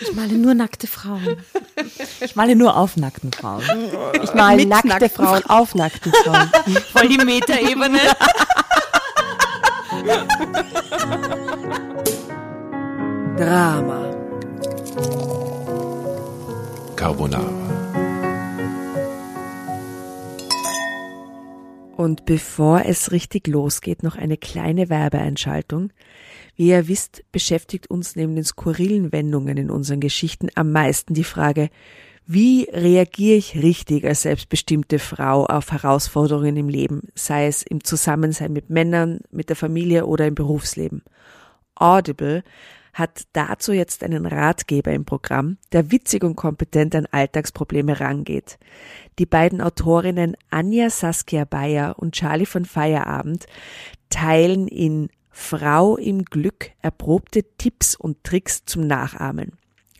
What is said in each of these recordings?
Ich male nur nackte Frauen. Ich male nur auf nackten Frauen. Ich male nackte nackten Frauen auf nackten Frauen. Voll die Metaebene. Drama. Carbonara. Und bevor es richtig losgeht, noch eine kleine Werbeeinschaltung. Wie ihr wisst, beschäftigt uns neben den skurrilen Wendungen in unseren Geschichten am meisten die Frage, wie reagiere ich richtig als selbstbestimmte Frau auf Herausforderungen im Leben, sei es im Zusammensein mit Männern, mit der Familie oder im Berufsleben? Audible hat dazu jetzt einen Ratgeber im Programm, der witzig und kompetent an Alltagsprobleme rangeht. Die beiden Autorinnen Anja Saskia Bayer und Charlie von Feierabend teilen in Frau im Glück erprobte Tipps und Tricks zum Nachahmen.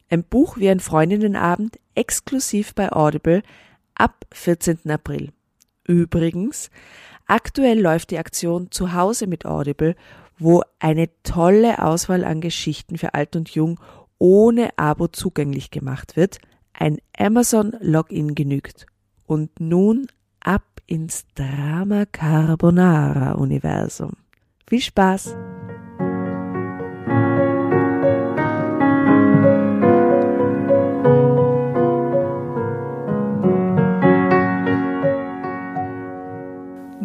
Ein Buch wie ein Freundinnenabend exklusiv bei Audible ab 14. April. Übrigens, aktuell läuft die Aktion zu Hause mit Audible, wo eine tolle Auswahl an Geschichten für alt und jung ohne Abo zugänglich gemacht wird. Ein Amazon-Login genügt. Und nun ab ins Drama Carbonara Universum. Viel Spaß!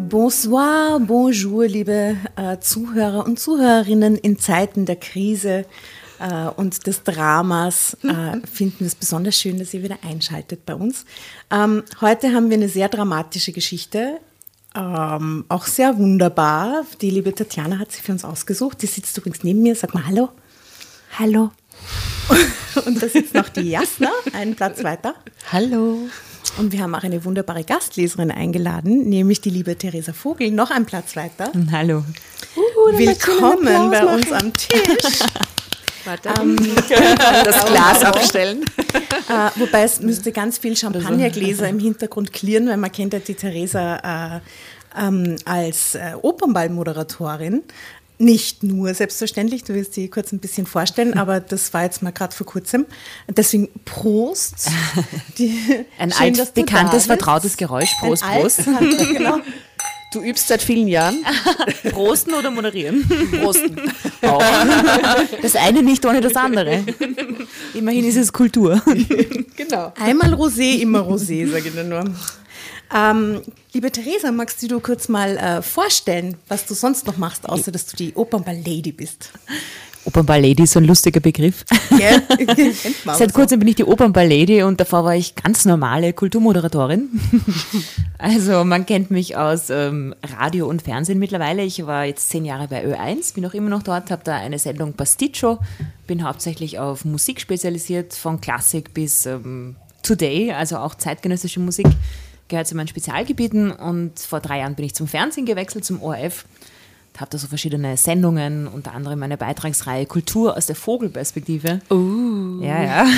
Bonsoir, bonjour, liebe äh, Zuhörer und Zuhörerinnen in Zeiten der Krise äh, und des Dramas äh, finden wir es besonders schön, dass ihr wieder einschaltet bei uns. Ähm, heute haben wir eine sehr dramatische Geschichte ähm, auch sehr wunderbar. Die liebe Tatjana hat sie für uns ausgesucht. Die sitzt übrigens neben mir. Sag mal Hallo. Hallo. Und da sitzt noch die Jasna, einen Platz weiter. Hallo. Und wir haben auch eine wunderbare Gastleserin eingeladen, nämlich die liebe Theresa Vogel, noch einen Platz weiter. Hallo. Uh, Willkommen bei uns am Tisch. Warte. Ähm, das Glas abstellen. Äh, wobei es müsste ganz viel Champagnergläser im Hintergrund klirren, weil man kennt ja die Theresa äh, ähm, als äh, Opernballmoderatorin. Nicht nur, selbstverständlich, du wirst sie kurz ein bisschen vorstellen, aber das war jetzt mal gerade vor kurzem. Deswegen Prost. Die, ein schön, alt, bekanntes, vertrautes Geräusch. Prost, Prost. Alt, genau. Du übst seit vielen Jahren. Prosten oder moderieren? Prosten. Auch. Das eine nicht ohne das andere. Immerhin ist es Kultur. Genau. Einmal Rosé, immer Rosé, sage ich nur. Ähm, liebe Theresa, magst du kurz mal äh, vorstellen, was du sonst noch machst, außer dass du die Opernball-Lady bist? Opernball-Lady ist so ein lustiger Begriff. Ja, Seit kurzem bin ich die Opernball-Lady und davor war ich ganz normale Kulturmoderatorin. also man kennt mich aus ähm, Radio und Fernsehen mittlerweile. Ich war jetzt zehn Jahre bei Ö1, bin auch immer noch dort, habe da eine Sendung Pasticcio, bin hauptsächlich auf Musik spezialisiert, von Klassik bis ähm, Today, also auch zeitgenössische Musik gehört zu meinen Spezialgebieten und vor drei Jahren bin ich zum Fernsehen gewechselt, zum ORF habe da so verschiedene Sendungen, unter anderem meine Beitragsreihe Kultur aus der Vogelperspektive. Uh. Ja, ja.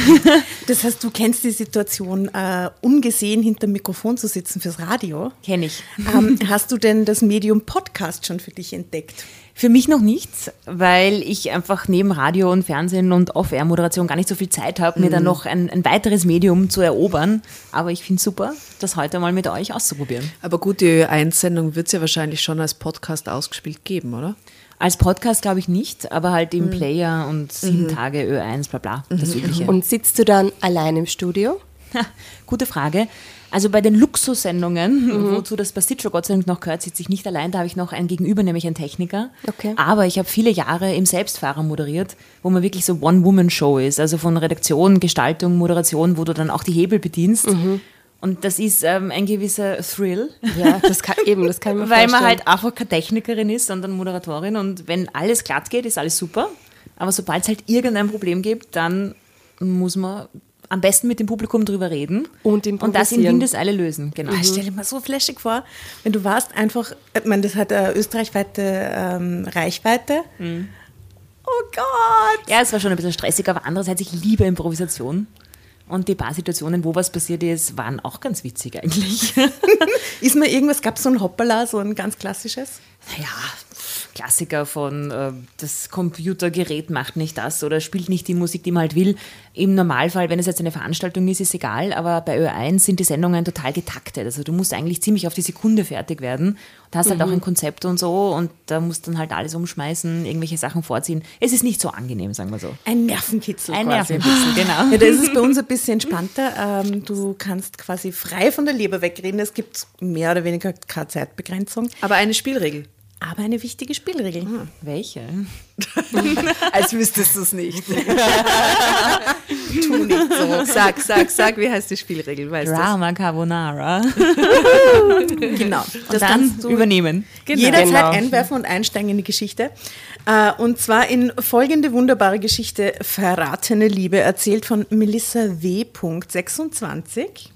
Das heißt, du kennst die Situation, äh, ungesehen hinter dem Mikrofon zu sitzen fürs Radio. Kenne ich. Ähm, hast du denn das Medium Podcast schon für dich entdeckt? Für mich noch nicht, weil ich einfach neben Radio und Fernsehen und Off-Air-Moderation gar nicht so viel Zeit habe, mhm. mir dann mhm. noch ein, ein, weiteres Medium zu erobern. Aber ich finde es super, das heute mal mit euch auszuprobieren. Aber gut, die Einsendung wird es ja wahrscheinlich schon als Podcast ausgespielt geben, oder? Als Podcast glaube ich nicht, aber halt im mhm. Player und sieben mhm. Tage Ö1, bla bla, das mhm. Übliche. Und sitzt du dann allein im Studio? Gute Frage. Also bei den Luxussendungen, mhm. wozu das Pasticcio Gott sei Dank noch gehört, sitze ich nicht allein. Da habe ich noch einen Gegenüber, nämlich einen Techniker. Okay. Aber ich habe viele Jahre im Selbstfahrer moderiert, wo man wirklich so One-Woman-Show ist. Also von Redaktion, Gestaltung, Moderation, wo du dann auch die Hebel bedienst. Mhm. Und das ist ähm, ein gewisser Thrill. Ja, das kann eben, das kann man Weil man halt einfach keine Technikerin ist, sondern Moderatorin. Und wenn alles glatt geht, ist alles super. Aber sobald es halt irgendein Problem gibt, dann muss man am besten mit dem Publikum drüber reden und, und das in Windeseile lösen. Genau. Ich stelle mir so flashig vor, wenn du warst einfach, ich meine, das hat eine österreichweite ähm, Reichweite. Mhm. Oh Gott! Ja, es war schon ein bisschen stressig, aber andererseits, ich liebe Improvisation. Und die paar Situationen, wo was passiert ist, waren auch ganz witzig eigentlich. ist mir irgendwas, gab es so ein Hoppala, so ein ganz klassisches? Naja, Klassiker von äh, das Computergerät macht nicht das oder spielt nicht die Musik, die man halt will. Im Normalfall, wenn es jetzt eine Veranstaltung ist, ist egal, aber bei Ö1 sind die Sendungen total getaktet. Also du musst eigentlich ziemlich auf die Sekunde fertig werden. Du hast halt mhm. auch ein Konzept und so und da musst dann halt alles umschmeißen, irgendwelche Sachen vorziehen. Es ist nicht so angenehm, sagen wir so. Ein Nervenkitzel. Ein quasi. Nervenkitzel, genau. Ja, da ist es bei uns ein bisschen entspannter. Ähm, du kannst quasi frei von der Leber wegreden. Es gibt mehr oder weniger keine Zeitbegrenzung. Aber eine Spielregel aber eine wichtige Spielregel. Hm. Welche? Als wüsstest du es nicht. tu nicht so. Sag, sag, sag, wie heißt die Spielregel? Weißt Drama das? Carbonara. genau. Das und dann du übernehmen. Genau. Jederzeit genau. einwerfen und einsteigen in die Geschichte. Äh, und zwar in folgende wunderbare Geschichte Verratene Liebe, erzählt von Melissa W. 26.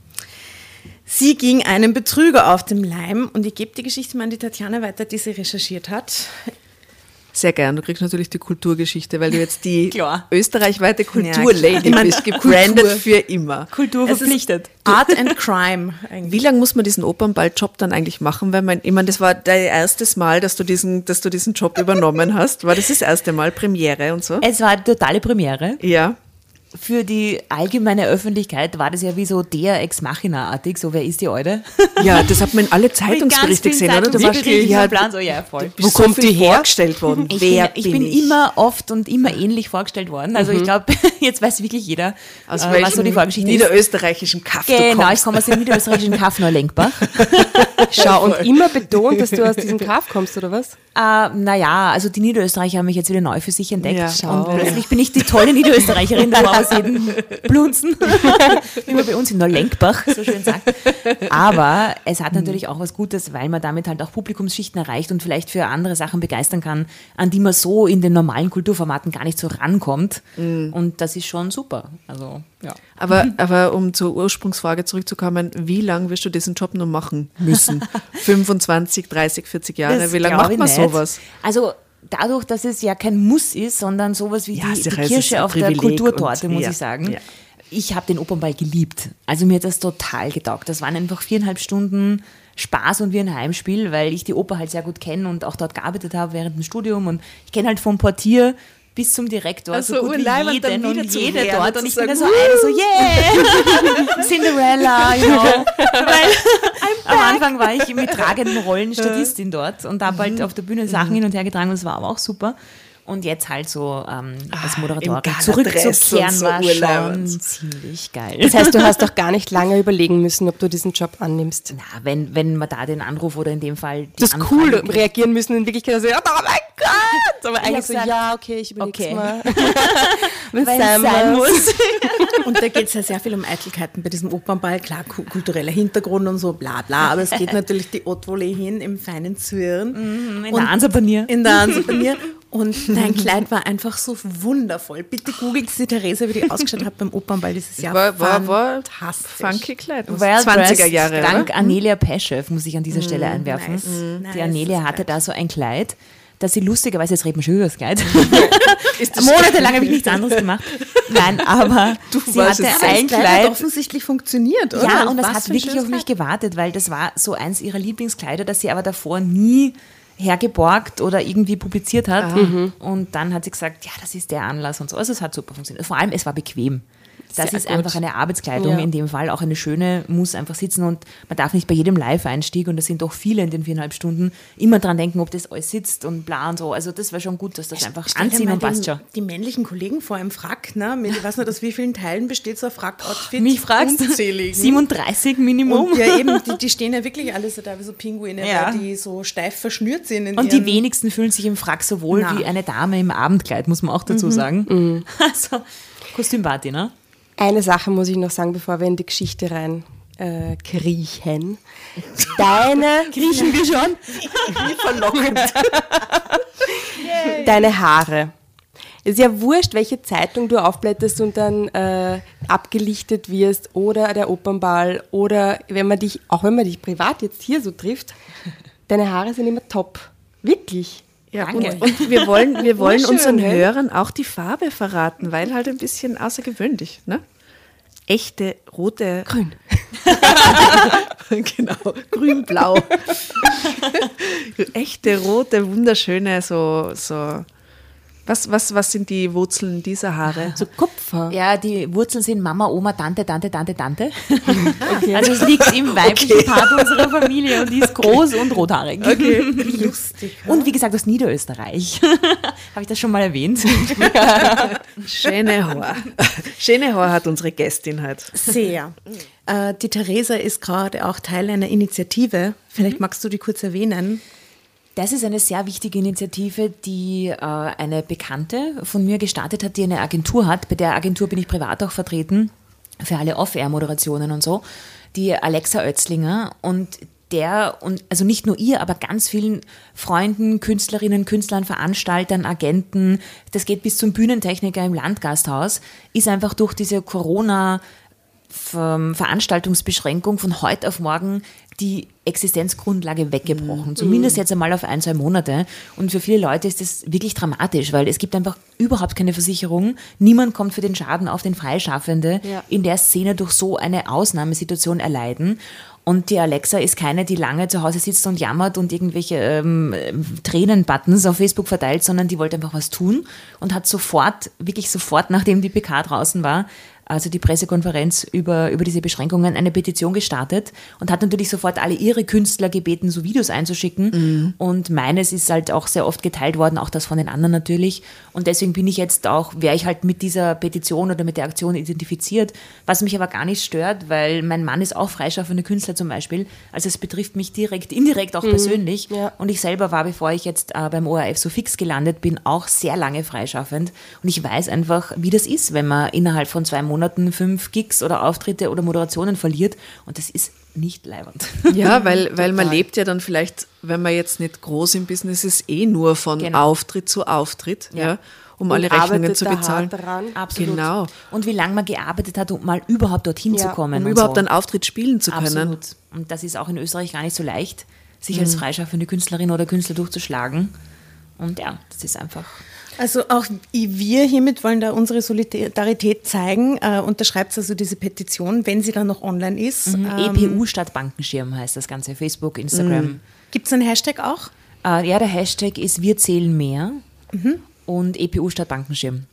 Sie ging einem Betrüger auf dem Leim und ich gebe die Geschichte mal an die Tatjana weiter, die sie recherchiert hat. Sehr gern. Du kriegst natürlich die Kulturgeschichte, weil du jetzt die österreichweite Kulturlady ja, bist, gebrandet für immer. Kultur verpflichtet. Art and Crime. Eigentlich. Wie lange muss man diesen Opernballjob dann eigentlich machen? Weil man, ich meine, das war dein erstes Mal, dass du diesen, dass du diesen Job übernommen hast. War das das erste Mal Premiere und so? Es war eine totale Premiere. Ja für die allgemeine Öffentlichkeit war das ja wie so der Ex Machina-artig, so wer ist die Alte? Ja, das hat man in alle Zeitungsberichte gesehen, oder? Da war ja, Plan, so, ja, voll. Wo so kommt die her? vorgestellt worden? Ich wer bin, ich bin ich? immer oft und immer ähnlich vorgestellt worden. Also mhm. ich glaube, jetzt weiß wirklich jeder, aus äh, was so die Vorgeschichte niederösterreichischen Kaff Genau, ich komme aus dem niederösterreichischen Kaff Neulenkbach. Schau, und immer betont, dass du aus diesem Kaff kommst, oder was? Äh, naja, also die Niederösterreicher haben mich jetzt wieder neu für sich entdeckt. Ja, schau. Und plötzlich bin ich die tolle Niederösterreicherin, da aus jedem Blunzen, wie man bei uns in Neulenkbach so schön sagt. Aber es hat natürlich auch was Gutes, weil man damit halt auch Publikumsschichten erreicht und vielleicht für andere Sachen begeistern kann, an die man so in den normalen Kulturformaten gar nicht so rankommt. Mhm. Und das ist schon super. Also, ja. Aber, aber um zur Ursprungsfrage zurückzukommen, wie lange wirst du diesen Job noch machen müssen? 25, 30, 40 Jahre? Das wie lange macht man sowas? Also dadurch, dass es ja kein Muss ist, sondern sowas wie ja, die, die Kirsche auf der Kulturtorte, und, muss ja, ich sagen. Ja. Ich habe den Opernball geliebt. Also mir hat das total getaugt. Das waren einfach viereinhalb Stunden Spaß und wie ein Heimspiel, weil ich die Oper halt sehr gut kenne und auch dort gearbeitet habe während dem Studium. Und ich kenne halt vom Portier bis zum Direktor, also so gut wie jeden und, und jede her, dort. Und ich bin da so eine, so yeah, Cinderella, you know. Weil am Anfang war ich mit tragenden Rollen Statistin dort und habe halt mhm. auf der Bühne Sachen mhm. hin und her getragen und es war aber auch super. Und jetzt halt so ähm, als ah, Moderatorin zurückzukehren so war schon ziemlich geil. Das heißt, du hast doch gar nicht lange überlegen müssen, ob du diesen Job annimmst. Na, wenn, wenn man da den Anruf oder in dem Fall die Das ist cool, reagieren müssen in Wirklichkeit, also, oh mein Gott! Aber eigentlich so, ja, okay, ich überlege okay. mal. wenn es sein muss. Und da geht es ja sehr viel um Eitelkeiten bei diesem Opernball. Klar, kultureller Hintergrund und so, bla bla, aber es geht natürlich die Haute hin im feinen Zwirn. Mhm, in der Ansapanier. In der Ansapanier. Und dein Kleid war einfach so wundervoll. Bitte googelt sie, Theresa, wie die ausgeschaut hat beim Opernball dieses Jahr. War, war, war fantastisch. Funky Kleid. Well 20er Jahre. Dank oder? Anelia Peschew, muss ich an dieser Stelle mm, einwerfen. Nice. Die Anelia hatte da so ein Kleid, dass sie lustigerweise, jetzt reden wir schon über das Kleid. Monatelang habe ich nichts anderes gemacht. Nein, aber du sie hatte ein Kleid. Kleid. hat offensichtlich funktioniert, oder? Ja, und das hat wirklich auf mich gewartet, weil das war so eins ihrer Lieblingskleider, dass sie aber davor nie hergeborgt oder irgendwie publiziert hat. Mhm. Und dann hat sie gesagt, ja, das ist der Anlass und so. Also es hat super funktioniert. Vor allem, es war bequem. Das Sehr ist gut. einfach eine Arbeitskleidung ja. in dem Fall, auch eine schöne, muss einfach sitzen und man darf nicht bei jedem Live-Einstieg, und das sind doch viele in den viereinhalb Stunden, immer dran denken, ob das alles sitzt und bla und so. Also das war schon gut, dass das einfach Stell anziehen und passt schon. Die männlichen Kollegen vor einem Frack, ne? ich weiß nicht, aus wie vielen Teilen besteht so ein Frack-Outfit? Mich fragst du? 37 Minimum. Und ja eben, die, die, stehen ja wirklich alle so da wie so Pinguine, ja. die so steif verschnürt sind. und die wenigsten fühlen sich im Frack so wohl Na. wie eine Dame im Abendkleid, muss man auch dazu mhm. sagen. Mhm. Also Kostümparty, ne? Eine Sache muss ich noch sagen, bevor wir in die Geschichte rein äh, kriechen. Deine. Kriechen wir schon? Wie verlockend. Deine Haare. Es ist ja wurscht, welche Zeitung du aufblätterst und dann äh, abgelichtet wirst oder der Opernball oder wenn man dich, auch wenn man dich privat jetzt hier so trifft, deine Haare sind immer top. Wirklich. Ja, und, und, wir wollen, wir wollen unseren ne? Hörern auch die Farbe verraten, weil halt ein bisschen außergewöhnlich. Ne? Echte rote. Grün. genau, grün-blau. Echte rote, wunderschöne, so, so was, was, was sind die Wurzeln dieser Haare? So Kupfer. Ja, die Wurzeln sind Mama, Oma, Tante, Tante, Tante, Tante. Okay. Also es liegt im weiblichen okay. Part unserer Familie und die ist groß und rothaarig. Okay. Lustig. Und wie gesagt aus Niederösterreich. Habe ich das schon mal erwähnt? Schöne Haar. Schöne Haar hat unsere Gästin halt. Sehr. Äh, die Theresa ist gerade auch Teil einer Initiative. Vielleicht magst du die kurz erwähnen. Das ist eine sehr wichtige Initiative, die äh, eine Bekannte von mir gestartet hat, die eine Agentur hat. Bei der Agentur bin ich privat auch vertreten, für alle Off-Air-Moderationen und so. Die Alexa Oetzlinger und der und also nicht nur ihr, aber ganz vielen Freunden, Künstlerinnen, Künstlern, Veranstaltern, Agenten, das geht bis zum Bühnentechniker im Landgasthaus, ist einfach durch diese Corona Veranstaltungsbeschränkung von heute auf morgen die Existenzgrundlage weggebrochen. Mhm. Zumindest jetzt einmal auf ein, zwei Monate. Und für viele Leute ist das wirklich dramatisch, weil es gibt einfach überhaupt keine Versicherung. Niemand kommt für den Schaden auf den Freischaffende ja. in der Szene durch so eine Ausnahmesituation erleiden. Und die Alexa ist keine, die lange zu Hause sitzt und jammert und irgendwelche ähm, Tränen-Buttons auf Facebook verteilt, sondern die wollte einfach was tun und hat sofort, wirklich sofort, nachdem die PK draußen war, also die Pressekonferenz über, über diese Beschränkungen, eine Petition gestartet und hat natürlich sofort alle ihre Künstler gebeten, so Videos einzuschicken. Mhm. Und meines ist halt auch sehr oft geteilt worden, auch das von den anderen natürlich. Und deswegen bin ich jetzt auch, wäre ich halt mit dieser Petition oder mit der Aktion identifiziert, was mich aber gar nicht stört, weil mein Mann ist auch freischaffender Künstler zum Beispiel. Also es betrifft mich direkt, indirekt auch mhm. persönlich. Ja. Und ich selber war, bevor ich jetzt äh, beim ORF so fix gelandet bin, auch sehr lange freischaffend. Und ich weiß einfach, wie das ist, wenn man innerhalb von zwei Monaten Monaten fünf Gigs oder Auftritte oder Moderationen verliert. Und das ist nicht leibend. Ja, weil, weil man lebt ja dann vielleicht, wenn man jetzt nicht groß im Business ist, eh nur von genau. Auftritt zu Auftritt. Ja. ja um alle Rechnungen zu bezahlen. Absolut. Genau. Und wie lange man gearbeitet hat, um mal überhaupt dorthin ja, zu kommen. Um überhaupt so. einen Auftritt spielen zu können. Absolut. Und das ist auch in Österreich gar nicht so leicht, sich mhm. als freischaffende Künstlerin oder Künstler durchzuschlagen. Und ja, das ist einfach. Also auch wir hiermit wollen da unsere Solidarität zeigen. Äh, unterschreibt also diese Petition, wenn sie dann noch online ist. Mhm. Ähm, EPU statt Bankenschirm heißt das Ganze. Facebook, Instagram. Mhm. Gibt es einen Hashtag auch? Äh, ja, der Hashtag ist Wir zählen mehr mhm. und EPU statt Bankenschirm.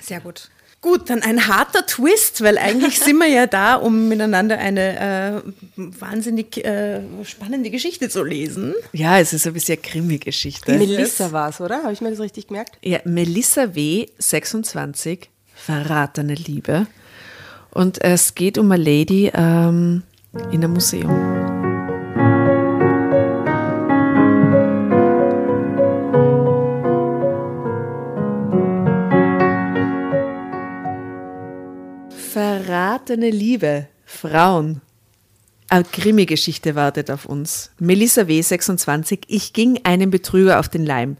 Sehr gut. Gut, dann ein harter Twist, weil eigentlich sind wir ja da, um miteinander eine äh, wahnsinnig äh, spannende Geschichte zu lesen. Ja, es ist ein bisschen Krimi-Geschichte. Melissa war es, oder? Habe ich mir das richtig gemerkt? Ja, Melissa W., 26, verratene Liebe. Und es geht um eine Lady ähm, in einem Museum. Verratene Liebe, Frauen. Eine Krimi-Geschichte wartet auf uns. Melissa W., 26. Ich ging einem Betrüger auf den Leim.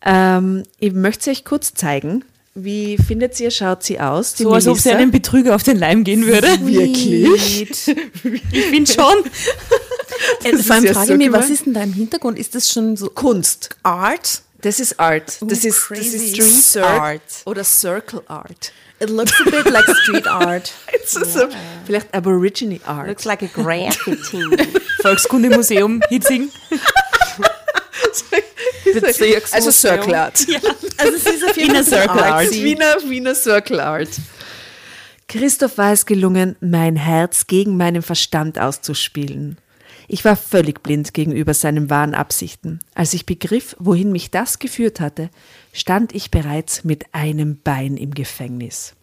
Ähm, ich möchte sie euch kurz zeigen. Wie findet ihr, schaut sie aus? so, als ob sie einem Betrüger auf den Leim gehen würde. Wirklich? ich finde schon. Äh, vor allem frage ich mich, was ist denn da im Hintergrund? Ist das schon so Kunst? Art? Das ist Art. Das, Ooh, ist, das ist Street Art. Oder Circle Art. It looks a bit like street art. It's yeah. so, vielleicht Aborigine Art. Looks like a graffiti. Volkskundemuseum, Hitzing. also Circle Art. Ja. Also es ist auf jeden Fall Circle Art. Wiener, Wiener Circle Art. Christoph war es gelungen, mein Herz gegen meinen Verstand auszuspielen. Ich war völlig blind gegenüber seinen wahren Absichten. Als ich begriff, wohin mich das geführt hatte, stand ich bereits mit einem Bein im Gefängnis.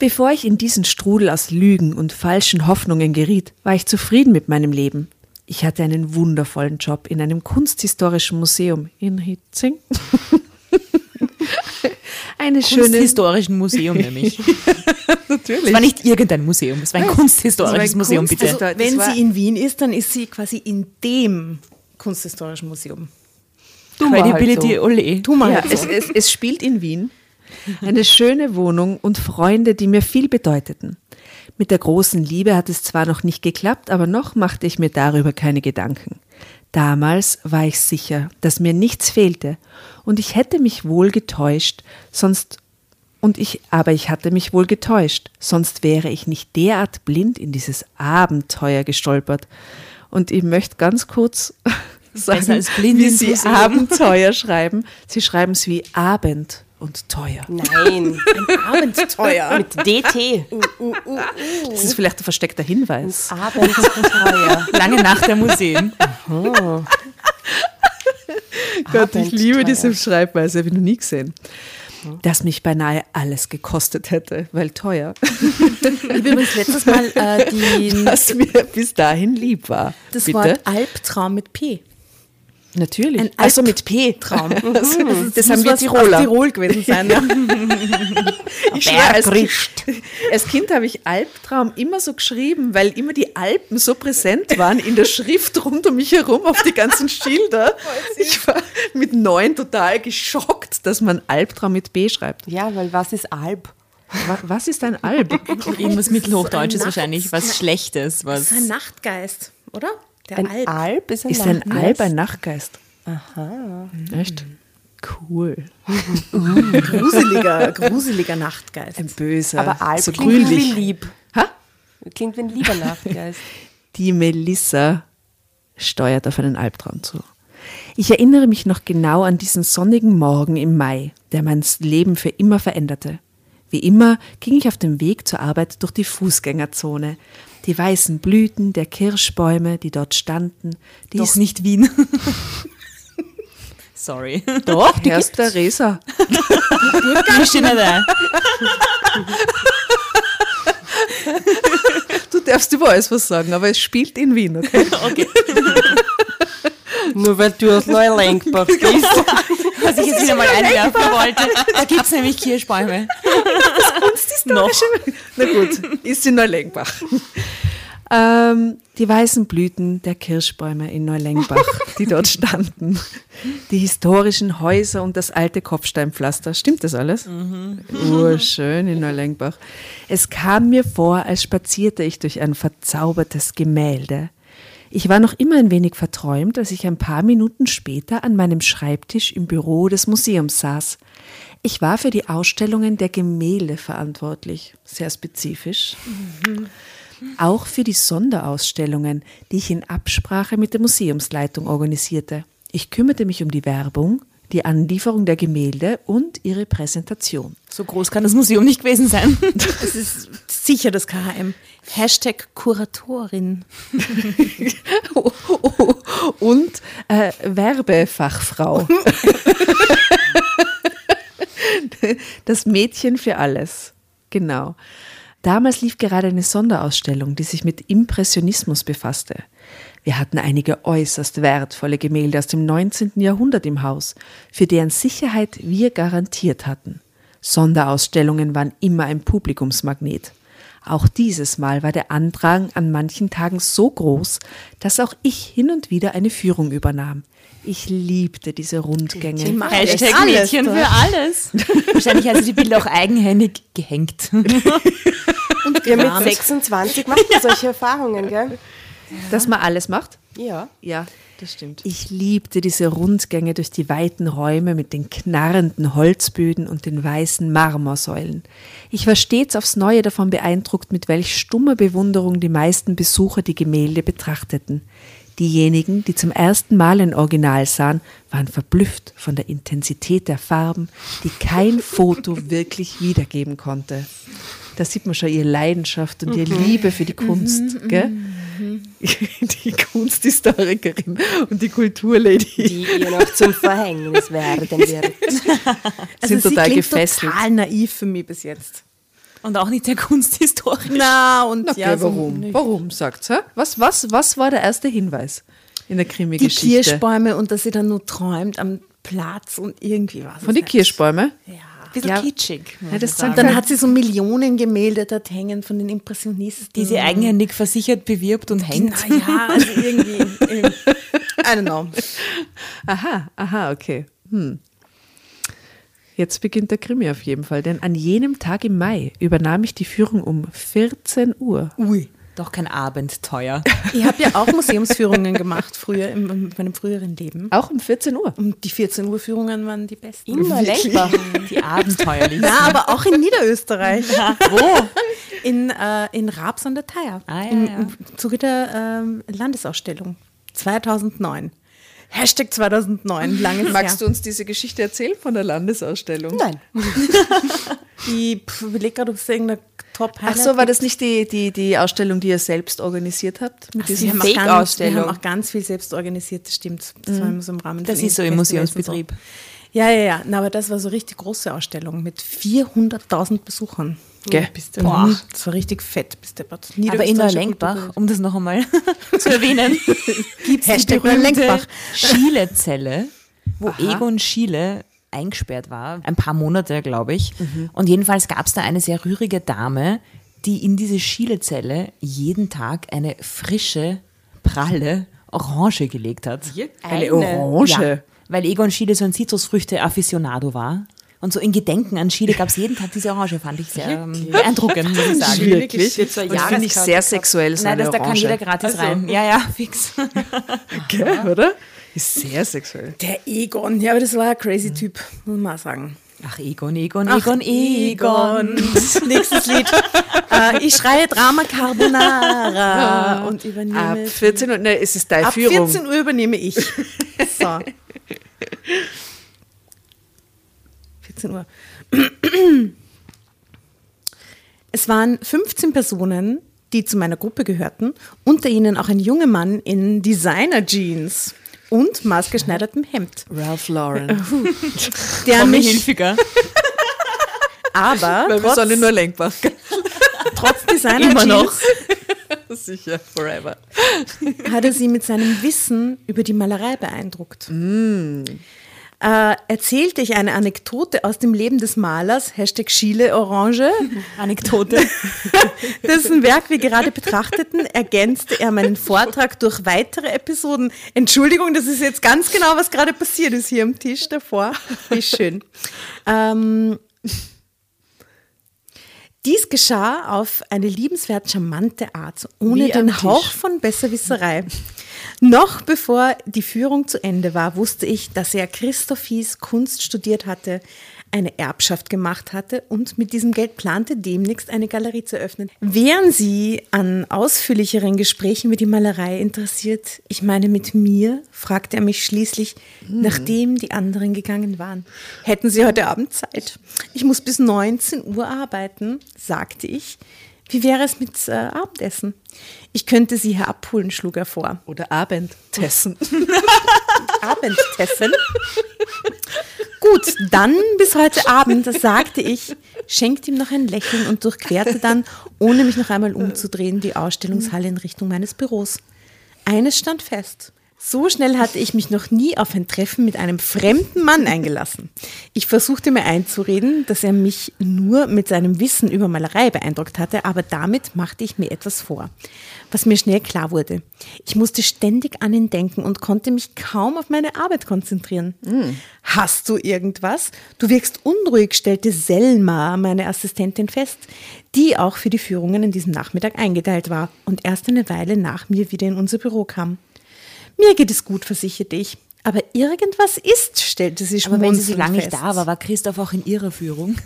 Bevor ich in diesen Strudel aus Lügen und falschen Hoffnungen geriet, war ich zufrieden mit meinem Leben. Ich hatte einen wundervollen Job in einem kunsthistorischen Museum in Hitzing. Eine schöne historischen Museum nämlich. Natürlich. Es war nicht irgendein Museum, es war ein kunsthistorisches ein Museum, Kunst, bitte. Also, wenn sie in Wien ist, dann ist sie quasi in dem kunsthistorischen Museum. Du Credibility halt so. Ole. Ja, halt so. es, es, es spielt in Wien. Eine schöne Wohnung und Freunde, die mir viel bedeuteten. Mit der großen Liebe hat es zwar noch nicht geklappt, aber noch machte ich mir darüber keine Gedanken. Damals war ich sicher, dass mir nichts fehlte, und ich hätte mich wohl getäuscht, sonst Und ich, aber ich hatte mich wohl getäuscht, sonst wäre ich nicht derart blind in dieses Abenteuer gestolpert. Und ich möchte ganz kurz sagen, wie Sie Abenteuer schreiben. Sie schreiben es wie Abend und teuer. Nein, ein Abenteuer. Mit DT. Uh, uh, uh, das ist vielleicht ein versteckter Hinweis. Ein Abenteuer. Lange Nacht der Museen. Gott, ich liebe diese Schreibweise, habe ich noch nie gesehen. Das mich beinahe alles gekostet hätte, weil teuer. Ich habe übrigens letztes Mal äh, die. Was mir bis dahin lieb war. Das Bitte? Wort Albtraum mit P. Natürlich. Ein also mit P-Traum. Mhm. das, das, das haben wir Tiroler. Tirol gewesen sein. Ja. ich als, kind, als Kind habe ich Albtraum immer so geschrieben, weil immer die Alpen so präsent waren in der Schrift rund um mich herum auf die ganzen Schilder. Ich war mit neun total geschockt, dass man Albtraum mit B schreibt. Ja, weil was ist Alb? Was ist ein Alb? Irgendwas Mittelhochdeutsches wahrscheinlich, was Schlechtes. Was das ist ein Nachtgeist, oder? Der ein Alp, Alp ist ein, ist ein Alp ein Nachtgeist. Aha. Echt? Cool. Gruseliger, gruseliger Nachtgeist. Ein böser. Aber Alp so klingt grünlich. wie lieb. Ha? Klingt wie ein lieber Nachtgeist. Die Melissa steuert auf einen Albtraum zu. Ich erinnere mich noch genau an diesen sonnigen Morgen im Mai, der mein Leben für immer veränderte. Wie immer ging ich auf dem Weg zur Arbeit durch die Fußgängerzone, die weißen Blüten der Kirschbäume, die dort standen. Die Doch nicht Wien. Sorry. Doch, die Herst Theresa. Die stehen da. Du darfst über alles was sagen, aber es spielt in Wien, okay? Okay. Nur weil du aus Neulenkbach bist. Was ich jetzt wieder mal einwerfen wollte. Da gibt es nämlich Kirschbäume. Kunsthistorische. Na gut, ist in Neulenkbach. Ähm, die weißen Blüten der Kirschbäume in Neulengbach, die dort standen. Die historischen Häuser und das alte Kopfsteinpflaster. Stimmt das alles? Mhm. Urschön in Neulengbach. Es kam mir vor, als spazierte ich durch ein verzaubertes Gemälde. Ich war noch immer ein wenig verträumt, als ich ein paar Minuten später an meinem Schreibtisch im Büro des Museums saß. Ich war für die Ausstellungen der Gemälde verantwortlich, sehr spezifisch. Mhm. Auch für die Sonderausstellungen, die ich in Absprache mit der Museumsleitung organisierte. Ich kümmerte mich um die Werbung, die Anlieferung der Gemälde und ihre Präsentation. So groß kann das Museum nicht gewesen sein. Das ist sicher das KHM. Hashtag Kuratorin. und äh, Werbefachfrau. das Mädchen für alles. Genau. Damals lief gerade eine Sonderausstellung, die sich mit Impressionismus befasste. Wir hatten einige äußerst wertvolle Gemälde aus dem 19. Jahrhundert im Haus, für deren Sicherheit wir garantiert hatten. Sonderausstellungen waren immer ein Publikumsmagnet. Auch dieses Mal war der Andrang an manchen Tagen so groß, dass auch ich hin und wieder eine Führung übernahm. Ich liebte diese Rundgänge. Die Hashtag alles, Mädchen für alles. Wahrscheinlich hat sie die Bilder auch eigenhändig gehängt. Und ja, mit 26 macht man solche Erfahrungen, gell? Dass man alles macht? Ja. Ja, das stimmt. Ich liebte diese Rundgänge durch die weiten Räume mit den knarrenden Holzböden und den weißen Marmorsäulen. Ich war stets aufs Neue davon beeindruckt, mit welch stummer Bewunderung die meisten Besucher die Gemälde betrachteten. Diejenigen, die zum ersten Mal ein Original sahen, waren verblüfft von der Intensität der Farben, die kein Foto wirklich wiedergeben konnte da sieht man schon ihre Leidenschaft und ihre mhm. Liebe für die Kunst. Mhm, gell? Mhm. Die Kunsthistorikerin und die Kulturlady. Die ihr noch zum Verhängnis werden wird. also sind total gefesselt. total naiv für mich bis jetzt. Und auch nicht sehr kunsthistorisch. Na, und okay, ja, warum? So warum, sagt's? Was, was, was war der erste Hinweis in der Krimi-Geschichte? Die Kirschbäume und dass sie dann nur träumt am Platz und irgendwie was. Von den Kirschbäumen? Ja bisschen ja. kitschig. Ja, das sagen. Dann hat sie so Millionen Gemälde dort hängen von den Impressionisten. Die sie eigenhändig versichert bewirbt und hängt. Naja, also irgendwie. I don't know. Aha, aha, okay. Hm. Jetzt beginnt der Krimi auf jeden Fall, denn an jenem Tag im Mai übernahm ich die Führung um 14 Uhr. Ui. Doch kein Abenteuer. Ich habe ja auch Museumsführungen gemacht, früher, in, in meinem früheren Leben. Auch um 14 Uhr? Und die 14 Uhr Führungen waren die besten. Immer lenkbar. Die abenteuerlichsten. Ja, aber auch in Niederösterreich. Wo? In, äh, in Raps an der Thaya. Ah, ja, Im. Im Zuge der ähm, Landesausstellung 2009. Hashtag 2009, langes Magst du her. uns diese Geschichte erzählen von der Landesausstellung? Nein. ich überlege gerade, ob es irgendeine top Ach so, war das nicht die, die, die Ausstellung, die ihr selbst organisiert habt? Mit Sie dieser haben, auch ganz, wir haben auch ganz viel selbst organisiert, das stimmt. Das war immer so im Rahmen Das ist so im Museumsbetrieb. So. Ja, ja, ja. Na, aber das war so richtig große Ausstellung mit 400.000 Besuchern. Gell? Bist du, Boah. Das war richtig fett, bis der Aber in der Lenkbach, um das noch einmal zu erwähnen, gibt es die Hashtag berühmte Lenkbach. Schiele-Zelle, wo Egon Schiele eingesperrt war, ein paar Monate, glaube ich. Und jedenfalls gab es da eine sehr rührige Dame, die in diese Schiele-Zelle jeden Tag eine frische, pralle Orange gelegt hat. Eine Orange? Ja, weil Egon Schiele so ein Zitrusfrüchte-Afficionado war. Und so in Gedenken an Schiele gab es jeden Tag diese Orange, fand ich sehr ähm, beeindruckend, muss ich sagen. Wirklich? Eine Und finde ich sehr sexuell, so Nein, eine das, da kann jeder gratis rein. Ja, ja, fix. Gell, oder? Ist sehr sexuell. Der Egon, ja, aber das war ein crazy Typ, muss man auch sagen. Ach, Egon, Egon, Ach, Egon, Egon. Nächstes Lied. äh, ich schreie Drama Carbonara und übernehme. Ab 14 Uhr, ne, es ist deine Ab Führung. 14 Uhr übernehme ich. So. 14 Uhr. Es waren 15 Personen, die zu meiner Gruppe gehörten, unter ihnen auch ein junger Mann in Designer-Jeans und maßgeschneidertem Hemd. Ralph Lauren. Der Tommy mich Hilfiger. aber Weil wir trotz, sollen nur Lenkbach. trotz Immer Designer-Jeans noch. Sicher, forever. hat er sie mit seinem Wissen über die Malerei beeindruckt. Äh, erzählte ich eine Anekdote aus dem Leben des Malers, Hashtag Schiele Orange, Anekdote. dessen Werk wir gerade betrachteten, ergänzte er meinen Vortrag durch weitere Episoden. Entschuldigung, das ist jetzt ganz genau, was gerade passiert ist hier am Tisch davor. Wie schön. Ähm, dies geschah auf eine liebenswert charmante Art, ohne den. Hauch von Besserwisserei. Noch bevor die Führung zu Ende war, wusste ich, dass er Christophis Kunst studiert hatte, eine Erbschaft gemacht hatte und mit diesem Geld plante, demnächst eine Galerie zu öffnen. Wären Sie an ausführlicheren Gesprächen über die Malerei interessiert? Ich meine mit mir, fragte er mich schließlich, nachdem die anderen gegangen waren. Hätten Sie heute Abend Zeit? Ich muss bis 19 Uhr arbeiten, sagte ich. Wie wäre es mit äh, Abendessen? Ich könnte Sie hier abholen, schlug er vor. Oder Abendessen. Abendessen? Gut, dann bis heute Abend, das sagte ich, schenkte ihm noch ein Lächeln und durchquerte dann, ohne mich noch einmal umzudrehen, die Ausstellungshalle in Richtung meines Büros. Eines stand fest. So schnell hatte ich mich noch nie auf ein Treffen mit einem fremden Mann eingelassen. Ich versuchte mir einzureden, dass er mich nur mit seinem Wissen über Malerei beeindruckt hatte, aber damit machte ich mir etwas vor, was mir schnell klar wurde. Ich musste ständig an ihn denken und konnte mich kaum auf meine Arbeit konzentrieren. Hast du irgendwas? Du wirkst unruhig, stellte Selma, meine Assistentin, fest, die auch für die Führungen in diesem Nachmittag eingeteilt war und erst eine Weile nach mir wieder in unser Büro kam. Mir geht es gut, versicherte ich. Aber irgendwas ist, stellte sie Aber wenn sie so lange nicht da war, war Christoph auch in ihrer Führung.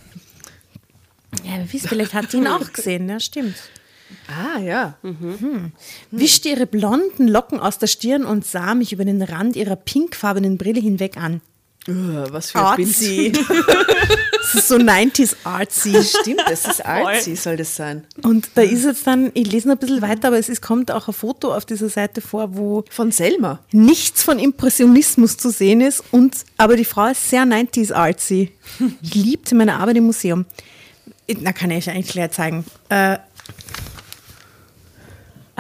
Ja, wer weiß, vielleicht hat sie ihn auch gesehen, ja, stimmt. Ah, ja. Wischte ihre blonden Locken aus der Stirn und sah mich über den Rand ihrer pinkfarbenen Brille hinweg an. Uh, was für ein Bild. Artsy. das ist so 90s artsy. Stimmt, das ist artsy, soll das sein. Und da ist jetzt dann, ich lese noch ein bisschen weiter, aber es ist, kommt auch ein Foto auf dieser Seite vor, wo Von Selma. nichts von Impressionismus zu sehen ist, und, aber die Frau ist sehr 90s artsy. Ich liebte meine Arbeit im Museum. Na, kann ich eigentlich gleich zeigen. Äh,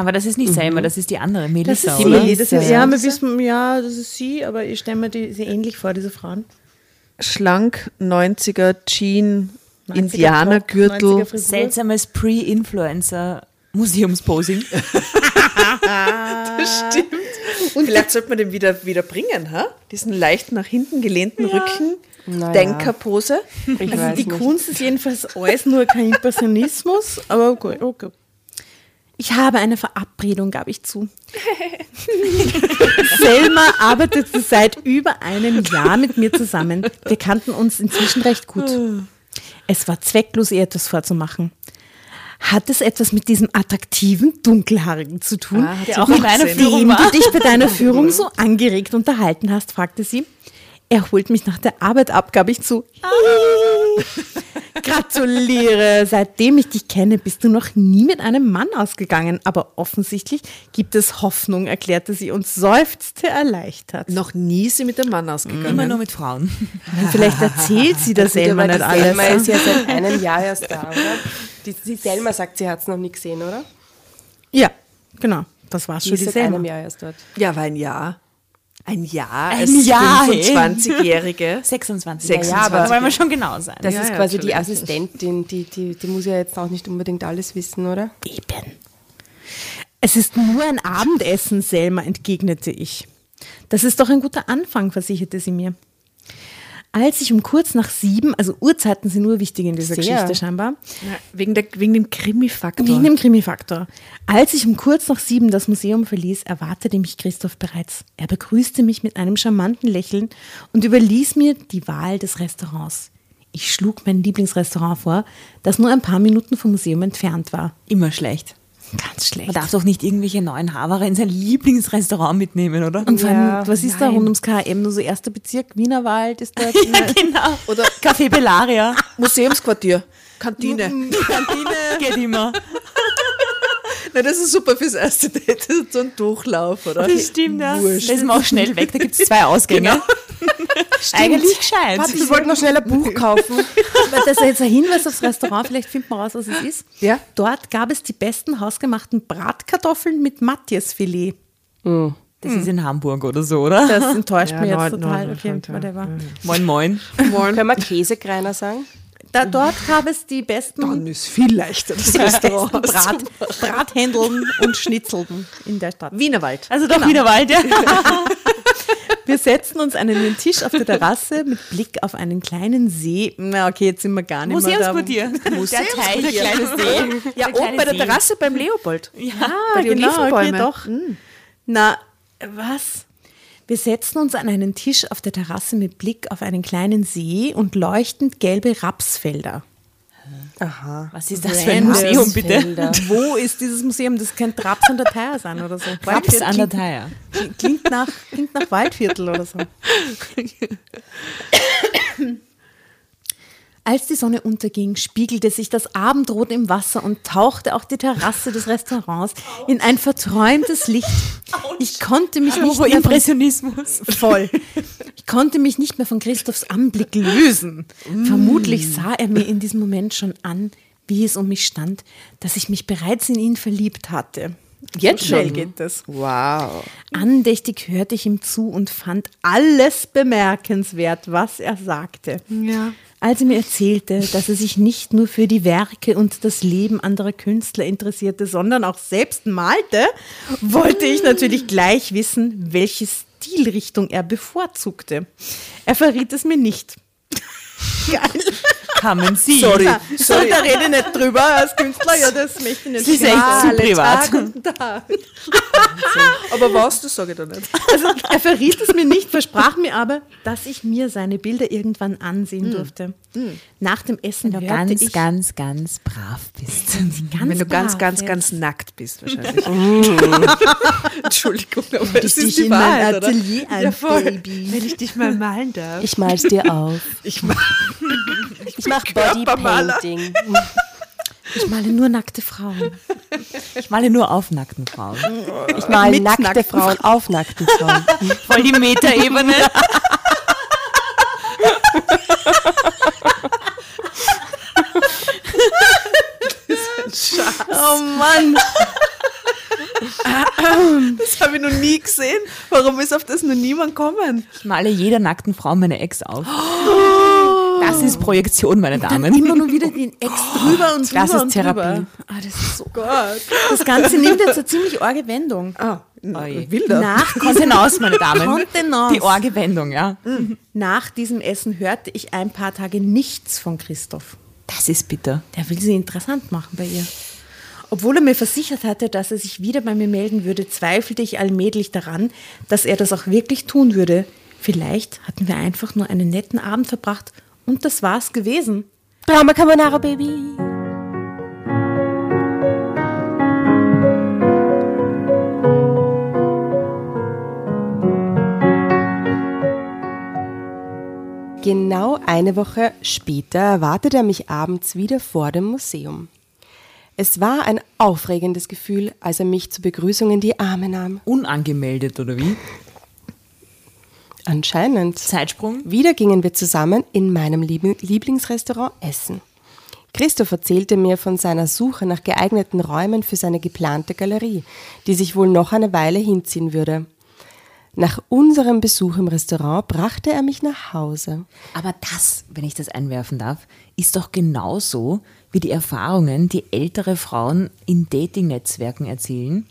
Aber das ist nicht Selma, das ist die andere, das Melissa, ist sie. oder? Das ist, ja, wir wissen, ja, das ist sie, aber ich stelle mir die, sie ähnlich vor, diese Frauen. Schlank, 90er Jean, 90er Indianergürtel. Top, 90er Frisur. Seltsames Pre-Influencer Museumsposing. Das stimmt. Und vielleicht sollte man den wieder, wieder bringen, ha? Diesen leicht nach hinten gelehnten Rücken. Denkerpose. Ich Also die Kunst ist jedenfalls alles nur kein Impressionismus, aber gut, okay. Ich habe eine Verabredung, gab ich zu. Selma arbeitete seit über einem Jahr mit mir zusammen. Wir kannten uns inzwischen recht gut. Es war zwecklos, ihr etwas vorzumachen. Hat es etwas mit diesem attraktiven Dunkelhaarigen zu tun, ah, der auch Führung war? du dich bei deiner Führung so angeregt unterhalten hast, fragte sie. Er holt mich nach der Arbeit ab, gab ich zu. Gratuliere, seitdem ich dich kenne, bist du noch nie mit einem Mann ausgegangen. Aber offensichtlich gibt es Hoffnung, erklärte sie und seufzte erleichtert. Noch nie ist sie mit einem Mann ausgegangen. Immer nur mit Frauen. Vielleicht erzählt sie das Selma nicht alles. Selma ist ja seit einem Jahr erst da, oder? Die, die Selma sagt, sie hat es noch nie gesehen, oder? Ja, genau. Das war schon die, die seit einem Jahr erst dort. Ja, war ein Jahr. Ein Jahr ein als Jahr, 25-Jährige. 26. 26. Ja, aber da wollen wir schon genau sein. Das ja, ist quasi die Assistentin, die, die, die muss ja jetzt auch nicht unbedingt alles wissen, oder? Eben. Es ist nur ein Abendessen, Selma, entgegnete ich. Das ist doch ein guter Anfang, versicherte sie mir. Als ich um kurz nach sieben, also Uhrzeiten sind nur wichtig in dieser Sehr. Geschichte scheinbar. Ja, wegen, der, wegen dem Krimi-Faktor. Wegen dem Krimi-Faktor. Als ich um kurz nach sieben das Museum verließ, erwartete mich Christoph bereits. Er begrüßte mich mit einem charmanten Lächeln und überließ mir die Wahl des Restaurants. Ich schlug mein Lieblingsrestaurant vor, das nur ein paar Minuten vom Museum entfernt war. Immer schlecht. Ganz schlecht. Man darf doch nicht irgendwelche neuen Havare in sein Lieblingsrestaurant mitnehmen, oder? Und vor allem, was ist Nein. da rund ums KM? Nur so erster Bezirk, Wienerwald ist dort. ja, genau. Oder Café Bellaria. Museumsquartier. Kantine. Kantine. Geht immer. Na, das ist super fürs erste Date. Das ist so ein Durchlauf, oder? Das stimmt, ja. Wurscht. Da ist man auch schnell weg. Da gibt es zwei Ausgänge. Genau. Eigentlich gescheit. Warte, ich wollte noch schnell ein Buch kaufen. das ist jetzt ein Hinweis aufs Restaurant. Vielleicht findet man raus, was es ist. Ja. Dort gab es die besten hausgemachten Bratkartoffeln mit Matthiasfilet. Mhm. Das ist in Hamburg oder so, oder? Das enttäuscht ja, mich jetzt total. Neun, okay, whatever. Moin, moin. moin. Können wir Käsekreiner sagen? Da, dort gab es die besten. Dann ist viel leichter das Restaurant. Brat, Brathändeln und Schnitzeln in der Stadt. Wienerwald. Also doch genau. Wienerwald, ja. Wir setzen uns an einen Tisch auf der Terrasse mit Blick auf einen kleinen See. Na, okay, jetzt sind wir gar nicht Museumsquartier. mehr da. Museumsquartier. Der kleine See. Ja, oben bei der Terrasse beim Leopold. Ja, bei den genau, okay, doch. Mhm. Na, was? Wir setzen uns an einen Tisch auf der Terrasse mit Blick auf einen kleinen See und leuchtend gelbe Rapsfelder. Aha. Was ist das für ein Museum, bitte? Wo ist dieses Museum? Das könnte Raps an der Theier sein oder so. Raps an der Theier. Klingt nach, klingt nach Waldviertel oder so. Als die Sonne unterging, spiegelte sich das Abendrot im Wasser und tauchte auch die Terrasse des Restaurants in ein verträumtes Licht. Ich konnte mich nicht mehr Impressionismus. Von, voll. Ich konnte mich nicht mehr von Christophs Anblick lösen. Mm. Vermutlich sah er mir in diesem Moment schon an, wie es um mich stand, dass ich mich bereits in ihn verliebt hatte. Jetzt schnell schon. geht das. Wow. Andächtig hörte ich ihm zu und fand alles bemerkenswert, was er sagte. Ja. Als er mir erzählte, dass er sich nicht nur für die Werke und das Leben anderer Künstler interessierte, sondern auch selbst malte, wollte ich natürlich gleich wissen, welche Stilrichtung er bevorzugte. Er verriet es mir nicht. Geil. Kamen Sie. Sorry. Sorry, da rede ich nicht drüber als Künstler. Ja, das möchte ich nicht. Sie ist echt zu privat. aber was, das sage ich da nicht. Also, er verriet es mir nicht, versprach mir aber, dass ich mir seine Bilder irgendwann ansehen mm. durfte. Mm. Nach dem Essen Wenn du ganz, ich, ganz, ganz brav bist. Ganz Wenn du ganz, ganz, ganz nackt bist wahrscheinlich. Entschuldigung, aber das ist die Wahrheit, mein Atelier ein, ja, Baby. Wenn ich dich mal malen darf. Ich mal's dir auf. Ich mal ich mache Bodypainting. Ich male nur nackte Frauen. Ich male nur auf nackten Frauen. Ich male Mit nackte nackten Frauen auf nackten Frauen. Voll die Metaebene. Oh Mann. Das habe ich noch nie gesehen. Warum ist auf das noch niemand kommen? Ich male jeder nackten Frau meine Ex auf. Oh. Das ist Projektion, meine Damen. Dann immer nur wieder den Ex drüber und drüber Das ist und Therapie. Drüber. Ah, das ist so Gott. Das Ganze nimmt jetzt eine ziemlich arge Wendung. Ah, wilder. Nach Kontenance, meine Damen. Kontenance. Die arge Wendung, ja. Mhm. Nach diesem Essen hörte ich ein paar Tage nichts von Christoph. Das ist bitter. Der will sie interessant machen bei ihr. Obwohl er mir versichert hatte, dass er sich wieder bei mir melden würde, zweifelte ich allmählich daran, dass er das auch wirklich tun würde. Vielleicht hatten wir einfach nur einen netten Abend verbracht und das war's gewesen. Drama Carbonara Baby. Genau eine Woche später erwartete er mich abends wieder vor dem Museum. Es war ein aufregendes Gefühl, als er mich zur Begrüßung in die Arme nahm. Unangemeldet, oder wie? Anscheinend. Zeitsprung? Wieder gingen wir zusammen in meinem Lieblingsrestaurant essen. Christoph erzählte mir von seiner Suche nach geeigneten Räumen für seine geplante Galerie, die sich wohl noch eine Weile hinziehen würde. Nach unserem Besuch im Restaurant brachte er mich nach Hause. Aber das, wenn ich das einwerfen darf, ist doch genauso wie die Erfahrungen, die ältere Frauen in Dating-Netzwerken erzielen,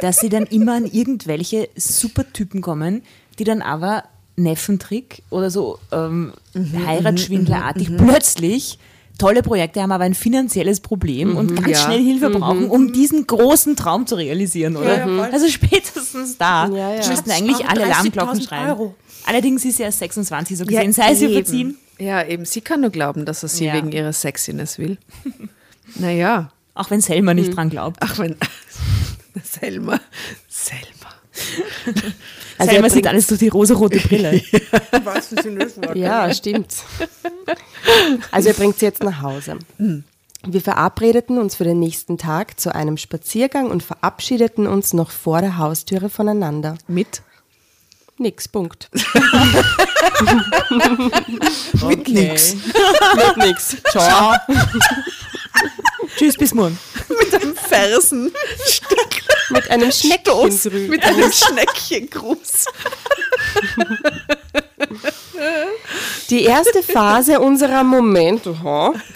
dass sie dann immer an irgendwelche Supertypen kommen, die dann aber Neffentrick oder so ähm, mhm, Heiratsschwindlerartig mhm, mhm, plötzlich tolle Projekte haben, aber ein finanzielles Problem mhm, und ganz ja. schnell Hilfe mhm. brauchen, um diesen großen Traum zu realisieren, oder? Ja, also spätestens da ja, ja. müssten eigentlich alle Alarmglocken schreien. Euro. Allerdings ist sie erst 26 so gesehen, sei sie verziehen. Ja, eben, sie kann nur glauben, dass er sie wegen ihrer Sexiness will. naja. Auch wenn Selma nicht mhm. dran glaubt. Ach, wenn Selma, Selma. Also Selma sieht alles durch die rosarote Brille. ja, stimmt. Also er bringt sie jetzt nach Hause. Mhm. Wir verabredeten uns für den nächsten Tag zu einem Spaziergang und verabschiedeten uns noch vor der Haustüre voneinander. Mit? Nix, Punkt. Mit nix. Mit nix. Ciao. Tschüss, bis morgen. Mit einem Fersen. Mit einem Schneckchen. Mit einem Schneckchengruß. Die erste Phase unserer Moment,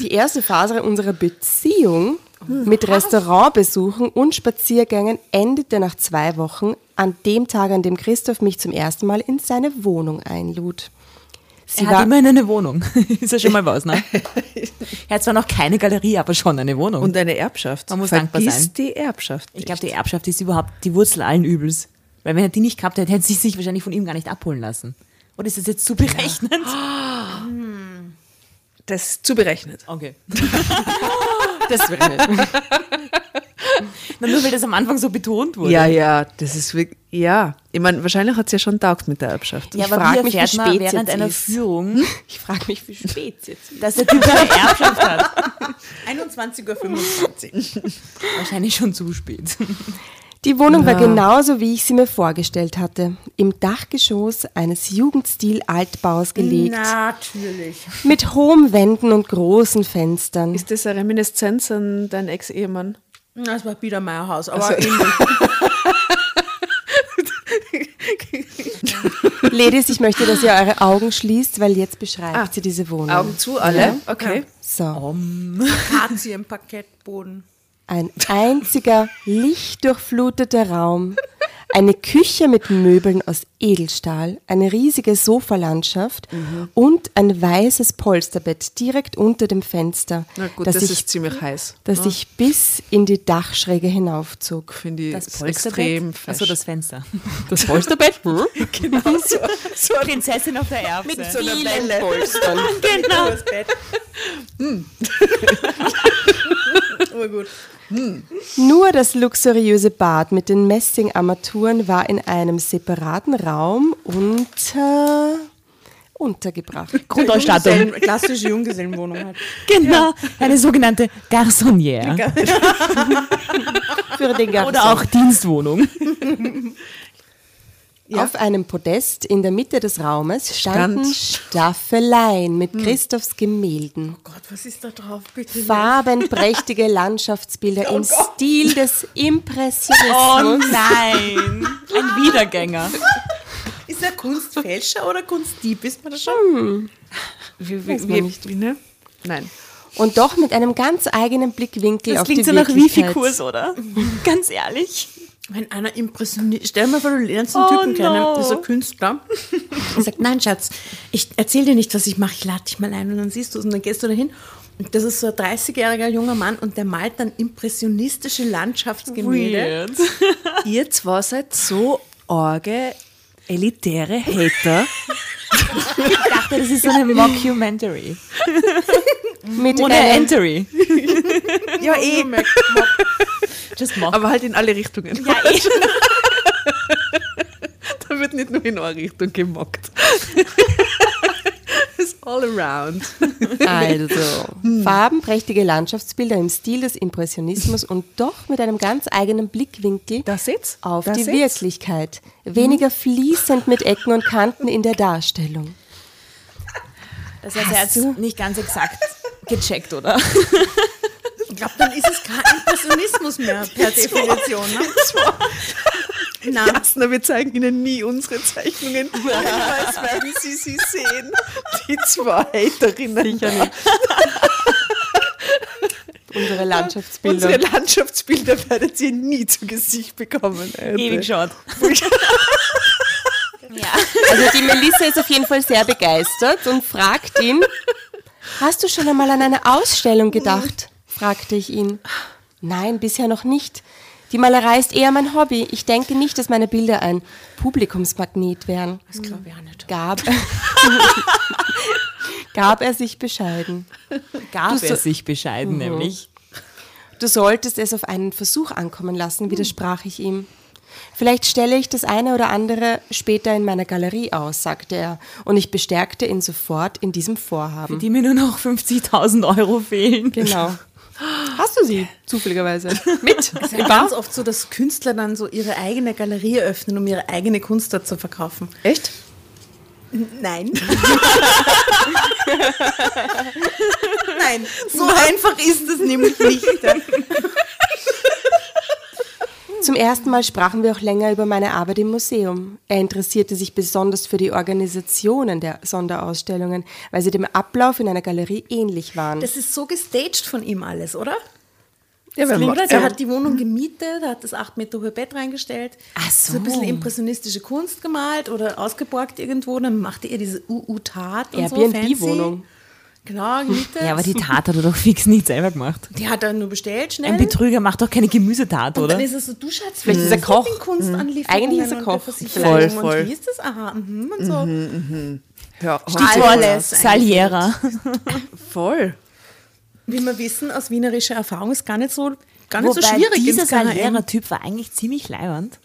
die erste Phase unserer Beziehung mit Restaurantbesuchen und Spaziergängen endete nach zwei Wochen an dem Tag, an dem Christoph mich zum ersten Mal in seine Wohnung einlud. Sie er hat immerhin eine Wohnung. ist ja schon mal was, ne? er hat zwar noch keine Galerie, aber schon eine Wohnung. Und eine Erbschaft. Man muss Vergiss dankbar sein. die Erbschaft. Ich glaube, die Erbschaft ist überhaupt die Wurzel allen Übels. Weil wenn er die nicht gehabt hätte, hätte sie sich wahrscheinlich von ihm gar nicht abholen lassen. Oder ist das jetzt zu berechnend? Ja. Das ist zu berechnet. Okay. das wäre nicht. Na, nur weil das am Anfang so betont wurde. Ja, ja, das ist wirklich, ja. Ich meine, wahrscheinlich hat es ja schon taugt mit der Erbschaft. Ja, ich aber wie mich, wie spät während einer ist. Führung, ich frage mich, wie spät es jetzt ist. Dass der Typ eine Erbschaft hat. 21.25 Uhr. Wahrscheinlich schon zu spät. Die Wohnung ja. war genauso, wie ich sie mir vorgestellt hatte. Im Dachgeschoss eines Jugendstil-Altbaus gelegt. Natürlich. Mit hohen Wänden und großen Fenstern. Ist das eine Reminiszenz an deinen Ex-Ehemann? Das war Biedermeierhaus, aber also. Ladies, ich möchte, dass ihr eure Augen schließt, weil jetzt beschreibt ah, sie diese Wohnung. Augen zu, alle? Ja? Okay. So. Um. Akazienparkettboden. Ein einziger lichtdurchfluteter Raum, eine Küche mit Möbeln aus Edelstahl, eine riesige Sofalandschaft mhm. und ein weißes Polsterbett direkt unter dem Fenster. Na gut, das, das ich, ist ziemlich heiß. Das ja. sich bis in die Dachschräge hinaufzog. Finde ich das extrem fesch. Also das Fenster. Das Polsterbett? genau. So, so eine Prinzessin auf der Erbse. Mit so einer Welle. Polstern. genau. Das Bett. Hm. oh gut. Hm. Nur das luxuriöse Bad mit den Messingarmaturen war in einem separaten Raum unter untergebracht. Grundausstattung. Klassische Junggesellenwohnung halt. Genau, ja. eine sogenannte Garçonnière. Für den Garçon. Oder auch Dienstwohnung. Ja. Auf einem Podest in der Mitte des Raumes standen Stand. Staffeleien mit hm. Christophs Gemälden. Oh Gott, was ist da drauf? Bitte Farbenprächtige Landschaftsbilder oh im Gott. Stil des Impressionismus. Oh nein, ein Wiedergänger. Ist er Kunstfälscher oder Kunstdieb? Ist man das schon? Hm. Wie, wie, wie, nicht. wie, ne? Nein. Und doch mit einem ganz eigenen Blickwinkel das auf die Wirklichkeit. Das klingt so nach Wifi-Kurs, oder? ganz ehrlich. Wenn einer impressioniert, stell dir mal vor, du lernst einen oh Typen kennen, no. dieser Künstler, und sagt, nein, Schatz, ich erzähl dir nicht, was ich mache, ich lade dich mal ein und dann siehst du es und dann gehst du dahin Das ist so ein 30-jähriger junger Mann und der malt dann impressionistische Landschaftsgemälde. Weird. Ihr zwei seid so orge, elitäre Hater. ich dachte, das ist so eine Mockumentary. Mit Entry. ja, eh. Just mock. Aber halt in alle Richtungen. ja, eh. Da wird nicht nur in eine Richtung gemockt. It's all around. Also, farbenprächtige Landschaftsbilder im Stil des Impressionismus und doch mit einem ganz eigenen Blickwinkel auf da die seht's. Wirklichkeit. Weniger fließend mit Ecken und Kanten in der Darstellung. Das heißt, er hat nicht ganz exakt gecheckt, oder? Ich glaube, dann ist es kein Impressionismus mehr per Definition. Ne? Nein. Jasna, wir zeigen Ihnen nie unsere Zeichnungen. Niemals werden Sie sie sehen. Die zwei Haterinnen. Sicher nicht. Unsere Landschaftsbilder. Unsere Landschaftsbilder werdet ihr nie zu Gesicht bekommen. Alter. Ewig schaut. Also die Melissa ist auf jeden Fall sehr begeistert und fragt ihn, hast du schon einmal an eine Ausstellung gedacht? fragte ich ihn. Nein, bisher noch nicht. Die Malerei ist eher mein Hobby. Ich denke nicht, dass meine Bilder ein Publikumsmagnet wären. Das glaube ich auch nicht. Gab, gab er sich bescheiden. Gab Du er so- sich bescheiden, nämlich. Du solltest es auf einen Versuch ankommen lassen, widersprach ich ihm. Vielleicht stelle ich das eine oder andere später in meiner Galerie aus, sagte er, und ich bestärkte ihn sofort in diesem Vorhaben. Die mir nur noch 50.000 Euro fehlen. Genau. Hast du sie zufälligerweise mit? Es ist ja ganz oft so, dass Künstler dann so ihre eigene Galerie eröffnen, um ihre eigene Kunst dort zu verkaufen. Echt? Nein. Nein, so einfach ist es nämlich nicht. Zum ersten Mal sprachen wir auch länger über meine Arbeit im Museum. Er interessierte sich besonders für die Organisationen der Sonderausstellungen, weil sie dem Ablauf in einer Galerie ähnlich waren. Das ist so gestaged von ihm alles, oder? Ja, wenn Oder? man, Der hat die Wohnung gemietet, hat das 8 Meter hohe Bett reingestellt, Ach so. ein bisschen impressionistische Kunst gemalt oder ausgeborgt irgendwo, dann machte er diese UU-Tat und so fancy. Airbnb-Wohnung. Genau, gemietet. Ja, aber die Tat hat er doch fix nicht selber gemacht. die hat er nur bestellt, schnell. Ein Betrüger macht doch keine Gemüsetat, und oder? dann ist er so, du Schatz, Vielleicht ist er Koch. Eigentlich ist er Koch. Voll, voll. Und wie ist das? Aha, mhm, und so. ja, Alles Saliera. voll. Wie wir wissen, aus wienerischer Erfahrung ist gar nicht so, gar nicht so Wobei schwierig. dieser. Saliera-Typ war eigentlich ziemlich leibernd.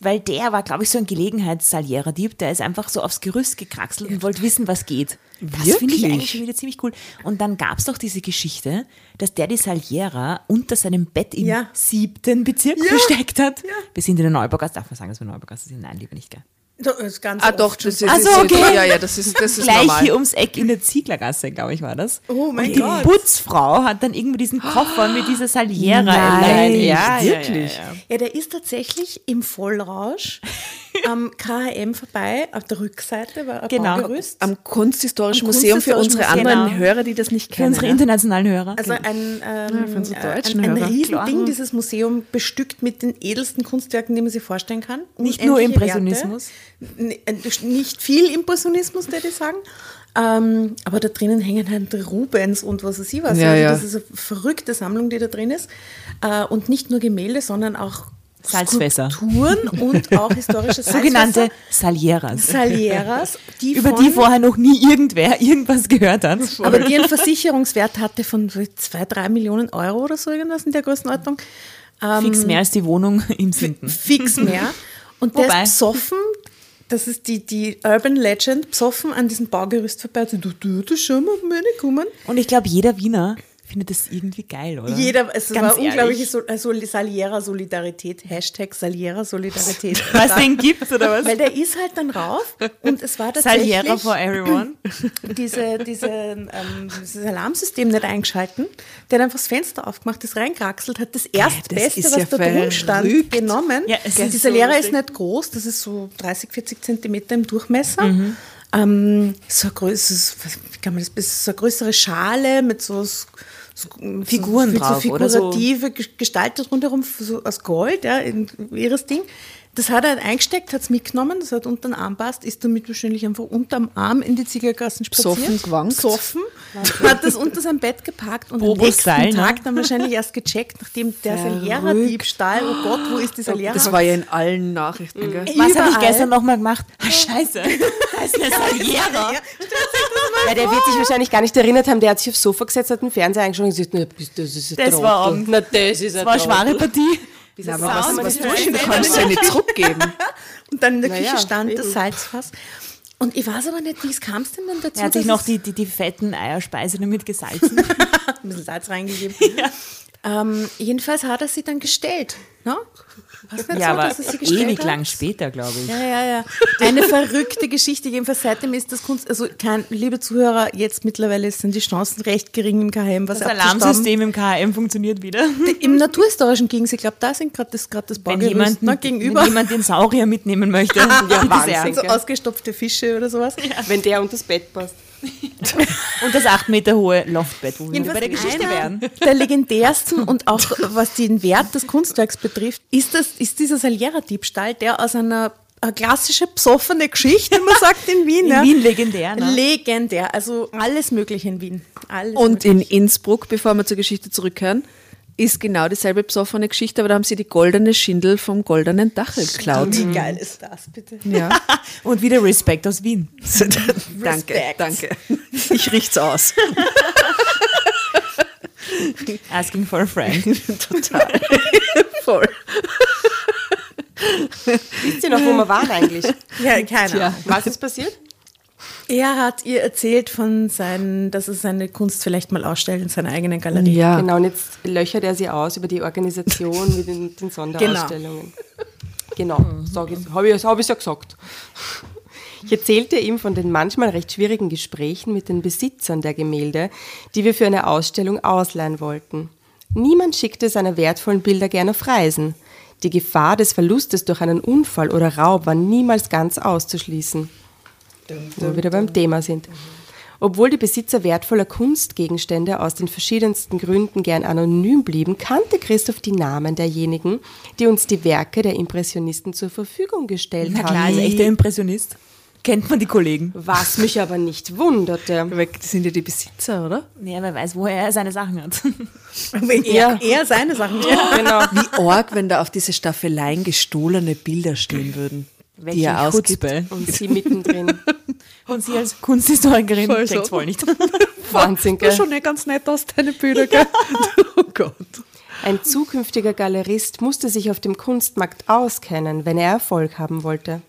Weil der war, glaube ich, so ein Gelegenheits-Saliera-Dieb. Der ist einfach so aufs Gerüst gekraxelt und wollte wissen, was geht. Das finde ich Wirklich? eigentlich schon wieder ziemlich cool. Und dann gab es doch diese Geschichte, dass der die Saliera unter seinem Bett im Ja. siebten Bezirk versteckt hat. Wir sind in der Neubaugasse. Darf man sagen, dass wir Neubaugasse sind? Nein, lieber nicht, gell? Das ist ganz Ah, doch, das ist, Ach so, ist- okay. Ja, ja, das ist, das ist Gleich normal. hier ums Eck in der Zieglergasse, glaube ich, war das. Oh mein und die Gott. Putzfrau hat dann irgendwie diesen Koffer mit dieser Saliera Nein. Ja, wirklich? Ja, ja, ja. Ja, der ist tatsächlich im Vollrausch am KHM vorbei, auf der Rückseite war ein Genau. Baugerüst. Am Kunsthistorischen Am Museum für unsere Kunsthistorischen anderen Museum. Hörer, die das nicht Für kennen. unsere ja. internationalen Hörer. Also ein, ähm, für unsere äh, deutschen ein, ein. Riesending, dieses Museum bestückt mit den edelsten Kunstwerken, die man sich vorstellen kann. Nicht nur Impressionismus. Werte. Nicht viel Impressionismus, würde ich sagen. Ähm, aber da drinnen hängen halt Rubens und was weiß ich was. Ja, also ja. Das ist eine verrückte Sammlung, die da drin ist. Äh, und nicht nur Gemälde, sondern auch Salzfässer. Skulpturen und auch historische Sogenannte Salzfässer. Salieras. Salieras, die über von, die vorher noch nie irgendwer irgendwas gehört hat. aber die einen Versicherungswert hatte von so zwei, drei Millionen Euro oder so irgendwas in der Größenordnung. Ähm, Fix mehr als die Wohnung im Sinden. Fix mehr. Und der Wobei- ist besoffen, das ist die, die Urban Legend, besoffen an diesem Baugerüst vorbei. und so, Du, du, du, schau mal, meine kommen. Und ich glaube, jeder Wiener findet das irgendwie geil, oder? Jeder, es Ganz war unglaubliche Sol also Saliera Solidarität, Hashtag Saliera Solidarität. Was den gibt's, oder was? Weil der ist halt dann rauf und es war tatsächlich Saliera for everyone. diese, diese, ähm, dieses Alarmsystem nicht eingeschalten. Der hat einfach das Fenster aufgemacht, ist reinkraxelt, hat das Erstbeste, ist was ja da drum stand, genommen. Ja, ist Dieser so ist nicht groß, das ist so 30, 40 Zentimeter im Durchmesser. Mhm. Ähm, so, ein größeres, wie kann man das, so eine größere Schale mit so, so Figuren so, drauf, so oder so? figurative Gestaltet rundherum so aus Gold, ja, in, ihres Ding. Das hat er eingesteckt, hat es mitgenommen, das hat unter den Arm passt, ist damit wahrscheinlich einfach unterm Arm in die Ziegergassen spaziert. Besoffen gewankt. Besoffen. Hat das unter sein Bett geparkt und am nächsten Style, ne? Tag dann wahrscheinlich erst gecheckt, nachdem der Salera-Diebstahl, oh Gott, wo ist dieser Lehrer? Das war ja in allen Nachrichten, gell? Was habe ich gestern nochmal gemacht? Ah, Scheiße. Da ist eine Saliera. Ja, der wird sich wahrscheinlich gar nicht erinnert haben, der hat sich aufs Sofa gesetzt, hat den Fernseher eingeschaut und gesagt, na, das ist ein Das war. Na, das ist ein Das war eine schwere Partie. Ja, aber was, Sound was ist tust du? Du schön. kannst ja nicht zurückgeben. Und dann in der Naja, Küche stand das eben. Salzfass. Und ich weiß aber nicht, wie es kam es denn dann dazu? Er hat sich noch die, die, die fetten Eierspeise damit gesalzen. ein bisschen Salz reingegeben. Ähm, jedenfalls hat er sie dann gestellt. Ne? Was ja, so, aber dass sie gestellt ewig hat? lang später, glaube ich. Ja, ja, ja. Eine verrückte Geschichte. Jedenfalls seitdem ist das Kunst, also kein, liebe Zuhörer, jetzt mittlerweile sind die Chancen recht gering im KM, was Das. Alarmsystem im KM funktioniert wieder. Im Naturhistorischen ging ich glaube, da sind gerade das, grad das Wenn Baugerüst jemand, ne, gegenüber. wenn jemand den Saurier mitnehmen möchte. Ja, Wahnsinn. so ausgestopfte Fische oder sowas. Wenn der unter das Bett passt. Und das acht Meter hohe Loftbett, wo wir wieder bei der Geschichte wären. Der legendärsten und auch was den Wert des Kunstwerks betrifft, ist, das, ist dieser Saliera-Diebstahl, der aus einer eine klassische besoffene Geschichte, wie man sagt in Wien. In ja. Wien legendär, ne? Legendär, also alles Mögliche in Wien. Alles Und in Mögliche. Innsbruck, bevor wir zur Geschichte zurückkehren, ist genau dieselbe besoffene Geschichte, aber da haben sie die goldene Schindel vom goldenen Dachel geklaut. Wie geil ist das, bitte? Ja. Und wieder Respekt aus Wien. danke, Respekt. danke. Ich richt's aus. Asking for a friend. Total. Voll. Wisst ihr noch, wo wir waren eigentlich? Ja, keine Ahnung. Was ist passiert? Er hat ihr erzählt von seinen, dass er seine Kunst vielleicht mal ausstellt in seiner eigenen Galerie. Ja. Genau, und jetzt löchert er sie aus über die Organisation mit den, den Sonderausstellungen. Genau, ich, habe ich, hab ich ja gesagt. Ich erzählte ihm von den manchmal recht schwierigen Gesprächen mit den Besitzern der Gemälde, die wir für eine Ausstellung ausleihen wollten. Niemand schickte seine wertvollen Bilder gerne auf Reisen. Die Gefahr des Verlustes durch einen Unfall oder Raub war niemals ganz auszuschließen. Wo wir wieder beim Thema sind. Obwohl die Besitzer wertvoller Kunstgegenstände aus den verschiedensten Gründen gern anonym blieben, kannte Christoph die Namen derjenigen, die uns die Werke der Impressionisten zur Verfügung gestellt Na haben. klar, als echter Impressionist. Kennt man die Kollegen. Was mich aber nicht wunderte. Das sind ja die Besitzer, oder? Ja, wer weiß, woher er seine Sachen hat. Wenn er, er seine Sachen Genau. Wie arg, wenn da auf diese Staffeleien gestohlene Bilder stehen würden, die er ausgibt. Und sie mittendrin. Und sie als Kunsthistorikerin Voll checkt's so. wohl nicht. Wahnsinn, Das gell? schon nicht ganz nett aus, deine Bilder, gell? Oh Gott. Ein zukünftiger Galerist musste sich auf dem Kunstmarkt auskennen, wenn er Erfolg haben wollte.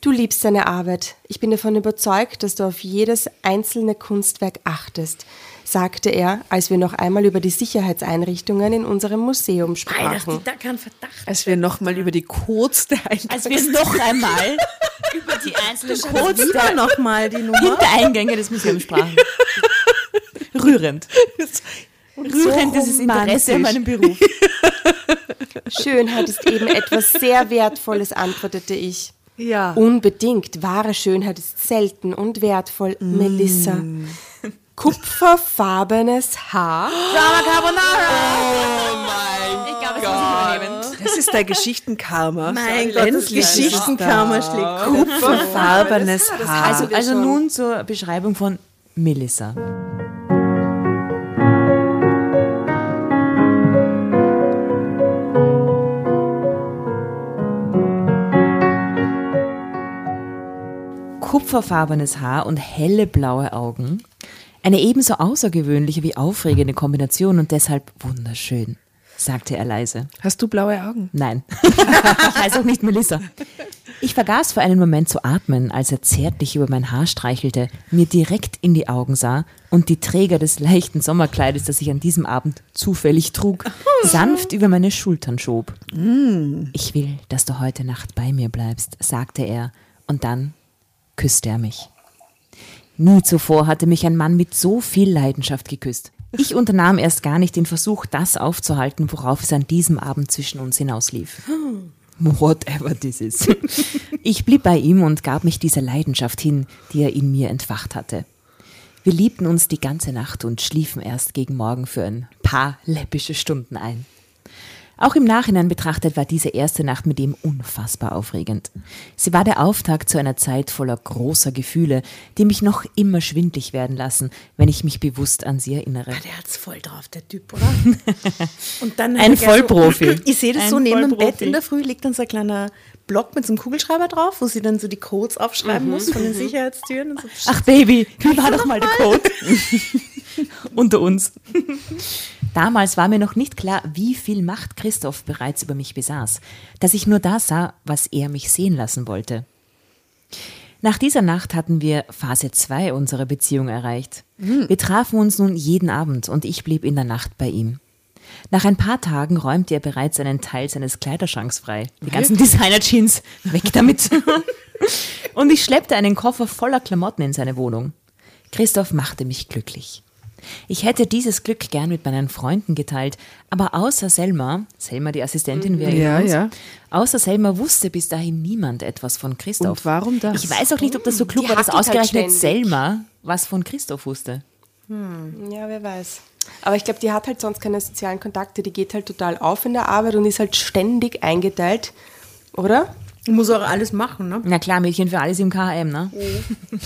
Du liebst deine Arbeit. Ich bin davon überzeugt, dass du auf jedes einzelne Kunstwerk achtest, sagte er, als wir noch einmal über die Sicherheitseinrichtungen in unserem Museum sprachen. die da keinen Verdacht Als wir nochmal über die Codes der Als wir noch einmal über die einzelnen Codes Wieder der nochmal die Nummer. Hintereingänge des Museums sprachen. Rührend. Rührend dieses Interesse an meinem Beruf. Schönheit ist eben etwas sehr Wertvolles, antwortete ich. Ja. Unbedingt. Wahre Schönheit ist selten und wertvoll, Melissa. Kupferfarbenes Haar. Drama Carbonara! Ich glaube, das muss ich übernehmen. Das ist dein Geschichtenkarma. Mein Gott, das Geschichtenkarma da. schlägt. Kupferfarbenes Haar. Also, also nun zur Beschreibung von Melissa. Kupferfarbenes Haar und helle blaue Augen. Eine ebenso außergewöhnliche wie aufregende Kombination und deshalb wunderschön, sagte er leise. Hast du blaue Augen? Nein, ich heiße auch nicht Melissa. Ich vergaß für einen Moment zu atmen, als er zärtlich über mein Haar streichelte, mir direkt in die Augen sah und die Träger des leichten Sommerkleides, das ich an diesem Abend zufällig trug, sanft über meine Schultern schob. Ich will, dass du heute Nacht bei mir bleibst, sagte er, und dann küsste er mich. Nie zuvor hatte mich ein Mann mit so viel Leidenschaft geküsst. Ich unternahm erst gar nicht den Versuch, das aufzuhalten, worauf es an diesem Abend zwischen uns hinauslief. Whatever this is. Ich blieb bei ihm und gab mich dieser Leidenschaft hin, die er in mir entfacht hatte. Wir liebten uns die ganze Nacht und schliefen erst gegen Morgen für ein paar läppische Stunden ein. Auch im Nachhinein betrachtet war diese erste Nacht mit ihm unfassbar aufregend. Sie war der Auftakt zu einer Zeit voller großer Gefühle, die mich noch immer schwindlig werden lassen, wenn ich mich bewusst an sie erinnere. Ah, der hat's voll drauf, der Typ, oder? Und dann ein Vollprofi. So, ich sehe das ein so neben dem Bett in der Früh liegt dann so ein kleiner Block mit so einem Kugelschreiber drauf, wo sie dann so die Codes aufschreiben mhm. muss von den Sicherheitstüren. So. Ach Baby, wie war doch mal der Code? Unter uns. Damals war mir noch nicht klar, wie viel Macht Christoph bereits über mich besaß, dass ich nur das sah, was er mich sehen lassen wollte. Nach dieser Nacht hatten wir Phase 2 unserer Beziehung erreicht. Mhm. Wir trafen uns nun jeden Abend und ich blieb in der Nacht bei ihm. Nach ein paar Tagen räumte er bereits einen Teil seines Kleiderschranks frei. Die ganzen Designer-Jeans, weg damit. und ich schleppte einen Koffer voller Klamotten in seine Wohnung. Christoph machte mich glücklich. Ich hätte dieses Glück gern mit meinen Freunden geteilt, aber außer Selma, Selma die Assistentin wäre ja, ja. außer Selma wusste bis dahin niemand etwas von Christoph. Und warum das? Ich weiß auch nicht, ob das so klug die war, dass halt ausgerechnet halt Selma was von Christoph wusste. Hm. Ja, wer weiß. Aber ich glaube, die hat halt sonst keine sozialen Kontakte, die geht halt total auf in der Arbeit und ist halt ständig eingeteilt, oder? Muss auch alles machen, ne? Na klar, Mädchen für alles im KM, ne? Oh.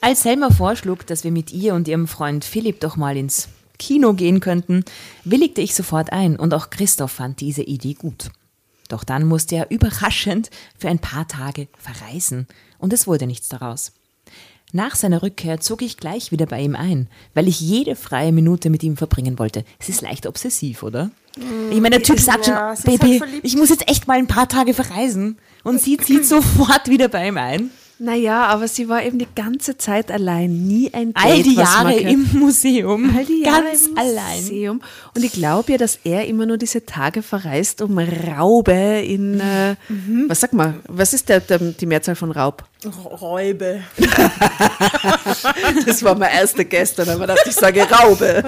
Als Selma vorschlug, dass wir mit ihr und ihrem Freund Philipp doch mal ins Kino gehen könnten, willigte ich sofort ein und auch Christoph fand diese Idee gut. Doch dann musste er überraschend für ein paar Tage verreisen und es wurde nichts daraus. Nach seiner Rückkehr zog ich gleich wieder bei ihm ein, weil ich jede freie Minute mit ihm verbringen wollte. Es ist leicht obsessiv, oder? Mm, ich meine, der Typ sagt schon, ja, Baby, halt ich muss jetzt echt mal ein paar Tage verreisen. Und sie zieht sofort wieder bei ihm ein. Naja, aber sie war eben die ganze Zeit allein, nie ein Date. All die Jahre im Museum, All die Jahre ganz im allein. Museum. Und ich glaube ja, dass er immer nur diese Tage verreist, um Raube in, äh, mhm. was sag mal, was ist der, der, die Mehrzahl von Raub? Räube. das war mein erster gestern, aber dachte ich sage Raube.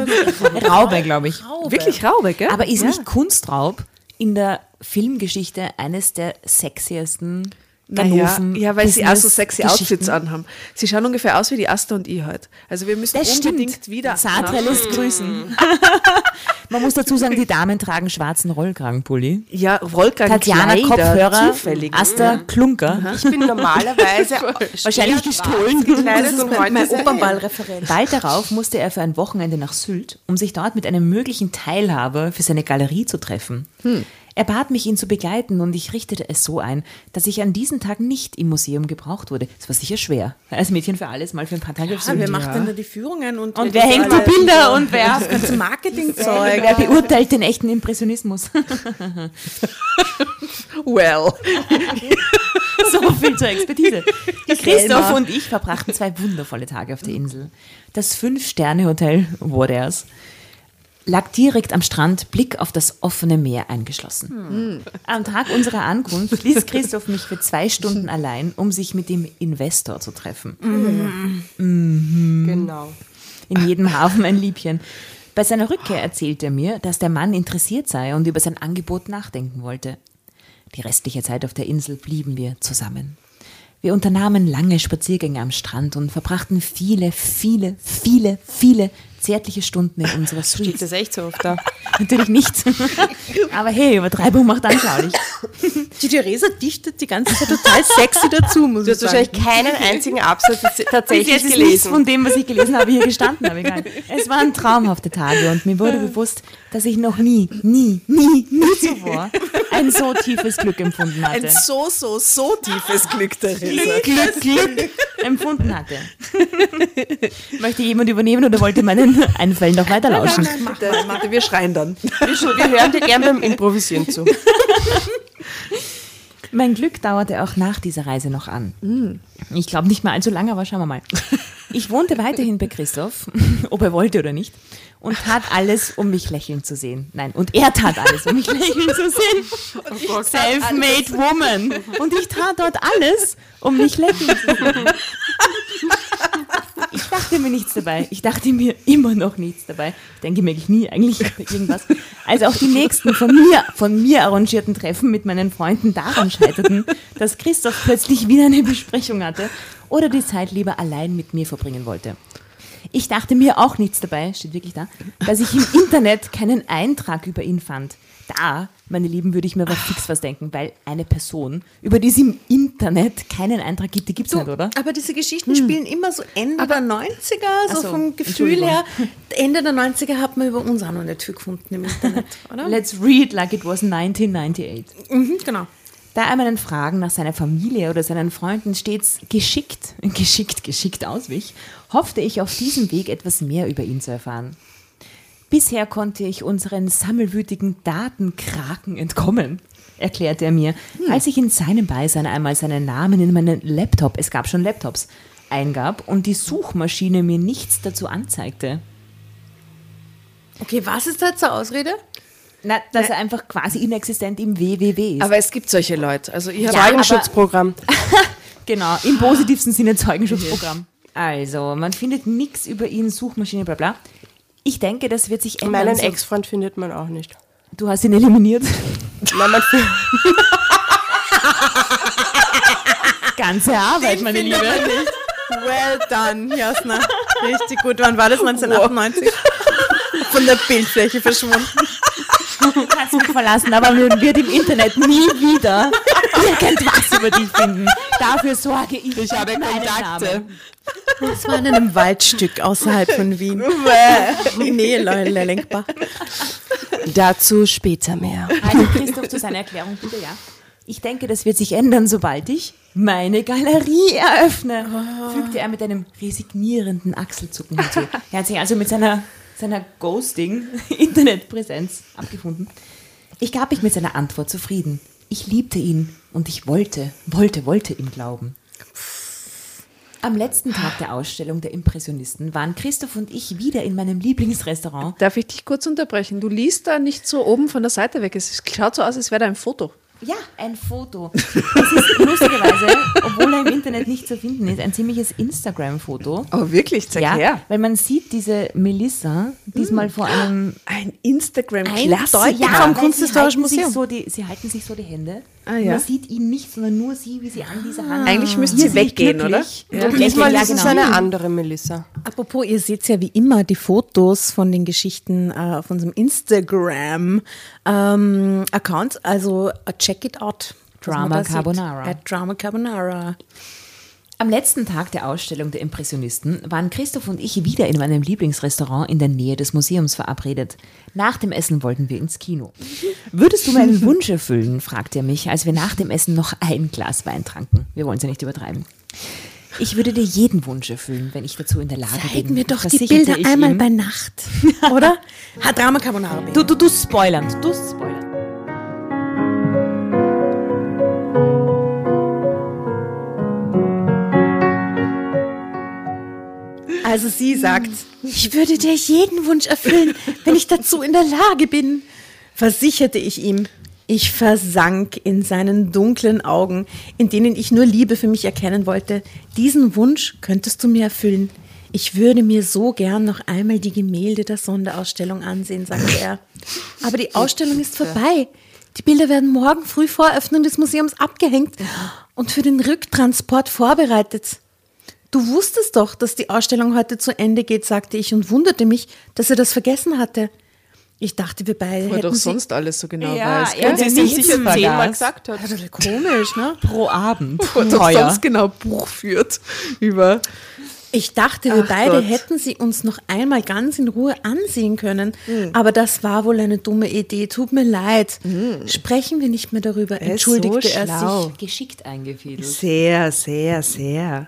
Raube, glaube ich. Raube. Wirklich Raube, gell? Aber ist ja. nicht Kunstraub in der Filmgeschichte eines der sexiesten Ganoven. Ja, ja, weil sie auch so sexy Outfits anhaben. Sie schauen ungefähr aus wie die Asta und ich halt. Also wir müssen das unbedingt stimmt. wieder. Sartre lässt grüßen. Man muss dazu sagen, die Damen tragen schwarzen Rollkragenpulli. Ja, Rollkragen Tatjana Kopfhörer, zufällig. Asta mhm. Klunker. Ich bin normalerweise wahrscheinlich gestohlen gekleidet und heute mein Opernballreferent. Bald darauf musste er für ein Wochenende nach Sylt, um sich dort mit einem möglichen Teilhaber für seine Galerie zu treffen. Hm. Er bat mich, ihn zu begleiten und ich richtete es so ein, dass ich an diesem Tag nicht im Museum gebraucht wurde. Es war sicher schwer, als Mädchen für alles mal für ein paar Tage ja, Wer macht denn da die Führungen? Und, und wer hängt die Bilder und wer das ganze Marketingzeug? Wer beurteilt den echten Impressionismus? well. so viel zur Expertise. Christoph und ich verbrachten zwei wundervolle Tage auf der Insel. Das Fünf-Sterne-Hotel Waters lag direkt am Strand, Blick auf das offene Meer eingeschlossen. Hm. Am Tag unserer Ankunft ließ Christoph mich für zwei Stunden allein, um sich mit dem Investor zu treffen. Mhm. Mhm. Genau. In jedem Hafen ein Liebchen. Bei seiner Rückkehr erzählte er mir, dass der Mann interessiert sei und über sein Angebot nachdenken wollte. Die restliche Zeit auf der Insel blieben wir zusammen. Wir unternahmen lange Spaziergänge am Strand und verbrachten viele, viele, viele, viele zärtliche Stunden in unserer Suite. Steht das echt so oft da? Natürlich nicht. Aber hey, Übertreibung macht anschaulich. Die Theresa dichtet die ganze Zeit total sexy dazu, muss du ich sagen. Du hast wahrscheinlich keinen einzigen Absatz tatsächlich gelesen. Von dem, was ich gelesen habe, hier gestanden habe. Es waren traumhafte Tage und mir wurde bewusst, dass ich noch nie, nie, nie, nie zuvor ein so tiefes Glück empfunden hatte. Ein so, so, so tiefes Glück, Theresa. Glück, Glück empfunden hatte. Möchte jemand übernehmen oder wollte meinen Einfällen noch weiter lauschen? Nein, nein, wir schreien dann. Wir, wir hören dir gerne beim Improvisieren zu. Mein Glück dauerte auch nach dieser Reise noch an. Ich glaube nicht mehr allzu lange, aber schauen wir mal. Ich wohnte weiterhin bei Christoph, ob er wollte oder nicht, und tat alles, um mich lächeln zu sehen. Nein, und er tat alles, um mich lächeln zu sehen. Oh Self-made woman. Und ich tat dort alles, um mich lächeln zu sehen. Ich dachte mir nichts dabei. Ich dachte mir immer noch nichts dabei. Ich denke mir nie eigentlich irgendwas. Also auch die nächsten von mir, von mir arrangierten Treffen mit meinen Freunden daran scheiterten, dass Christoph plötzlich wieder eine Besprechung hatte oder die Zeit lieber allein mit mir verbringen wollte. Ich dachte mir auch nichts dabei, steht wirklich da, dass ich im Internet keinen Eintrag über ihn fand. Da, meine Lieben, würde ich mir aber fix was denken, weil eine Person, über die es im Internet keinen Eintrag gibt, die gibt es nicht, oder? Aber diese Geschichten hm. spielen immer so Ende aber, der 90er, so, so vom Gefühl her. Ende der 90er hat man über uns auch noch nicht viel gefunden im Internet, oder? Let's read like it was 1998. Mhm, genau. Da er meinen Fragen nach seiner Familie oder seinen Freunden stets geschickt, geschickt, geschickt auswich, hoffte ich auf diesem Weg etwas mehr über ihn zu erfahren. Bisher konnte ich unseren sammelwütigen Datenkraken entkommen, erklärte er mir, hm. als ich in seinem Beisein einmal seinen Namen in meinen Laptop, es gab schon Laptops, eingab und die Suchmaschine mir nichts dazu anzeigte. Okay, was ist da zur Ausrede? Na, dass Na, er einfach quasi inexistent im WWW ist. Aber es gibt solche Leute. Also ich habe ja, Zeugenschutzprogramm. genau, im positivsten Sinne Zeugenschutzprogramm. Also, man findet nichts über ihn, Suchmaschine, bla bla. Ich denke, das wird sich ändern. Meinen Ex-Freund findet man auch nicht. Du hast ihn eliminiert. Nein, man Ganze Arbeit, Den meine Liebe. Well done, Jasna. Richtig gut. Wann war das? 1998? Von der Bildfläche verschwunden. Du kannst mich verlassen, aber man wird im Internet nie wieder irgendwas über dich finden. Dafür sorge ich. Ich habe Kontakte. Das war in einem Waldstück außerhalb von Wien. nee, Lenkbach. Dazu später mehr. Also Christoph zu seiner Erklärung bitte, ja. Ich denke, das wird sich ändern, sobald ich meine Galerie eröffne, oh. fügte er mit einem resignierenden Achselzucken hinzu. Er hat sich also mit seiner seiner Ghosting-Internetpräsenz abgefunden. Ich gab mich mit seiner Antwort zufrieden. Ich liebte ihn und ich wollte, wollte, wollte ihm glauben. Am letzten Tag der Ausstellung der Impressionisten waren Christoph und ich wieder in meinem Lieblingsrestaurant. Darf ich dich kurz unterbrechen? Du liest da nicht so oben von der Seite weg. Es schaut so aus, als wäre da ein Foto. Ja, ein Foto. Das ist lustigerweise, obwohl er im Internet nicht zu finden ist, ein ziemliches Instagram-Foto. Oh, wirklich? Zeig ja, her. Weil man sieht diese Melissa diesmal hm. vor einem... Ein Instagram-Klassiker ja, vom Kunsthistorischen Museum. So die, sie halten sich so die Hände. Ah, ja. Man sieht ihn nicht, sondern nur sie, wie sie an dieser Hand... Eigentlich müsste sie weggehen, oder? Ja. Und diesmal ja, ist es genau. eine andere Melissa. Apropos, ihr seht ja wie immer die Fotos von den Geschichten äh, auf unserem Instagram ähm, Account. Also check it out. Drama Carbonara. At Drama Carbonara. Am letzten Tag der Ausstellung der Impressionisten waren Christoph und ich wieder in meinem Lieblingsrestaurant in der Nähe des Museums verabredet. Nach dem Essen wollten wir ins Kino. Würdest du meinen Wunsch erfüllen? fragte er mich, als wir nach dem Essen noch ein Glas Wein tranken. Wir wollen es ja nicht übertreiben. Ich würde dir jeden Wunsch erfüllen, wenn ich dazu in der Lage Zeig bin. Zeig mir doch die Bilder einmal ihm. bei Nacht, oder? Hat Drama Carbonara. Du, du, du spoilern, du spoilern. Also sie sagt, ich würde dir jeden Wunsch erfüllen, wenn ich dazu in der Lage bin, versicherte ich ihm. Ich versank in seinen dunklen Augen, in denen ich nur Liebe für mich erkennen wollte. Diesen Wunsch könntest du mir erfüllen. Ich würde mir so gern noch einmal die Gemälde der Sonderausstellung ansehen, sagte er. Aber die Ausstellung ist vorbei. Die Bilder werden morgen früh vor Eröffnung des Museums abgehängt und für den Rücktransport vorbereitet. Du wusstest doch, dass die Ausstellung heute zu Ende geht, sagte ich und wunderte mich, dass er das vergessen hatte. Ich dachte, wir beide Wo hätten doch sonst alles so genau ja, weiß. Ja, sie sich sicher zehnmal gesagt hat. Komisch, ne? Pro Abend. Wo er doch sonst genau Buch führt über ich dachte, wir Ach beide Gott. hätten sie uns noch einmal ganz in Ruhe ansehen können. Mhm. Aber das war wohl eine dumme Idee. Tut mir leid. Mhm. Sprechen wir nicht mehr darüber. Er Entschuldigte so er sich. Geschickt eingefädelt. Sehr, sehr, sehr.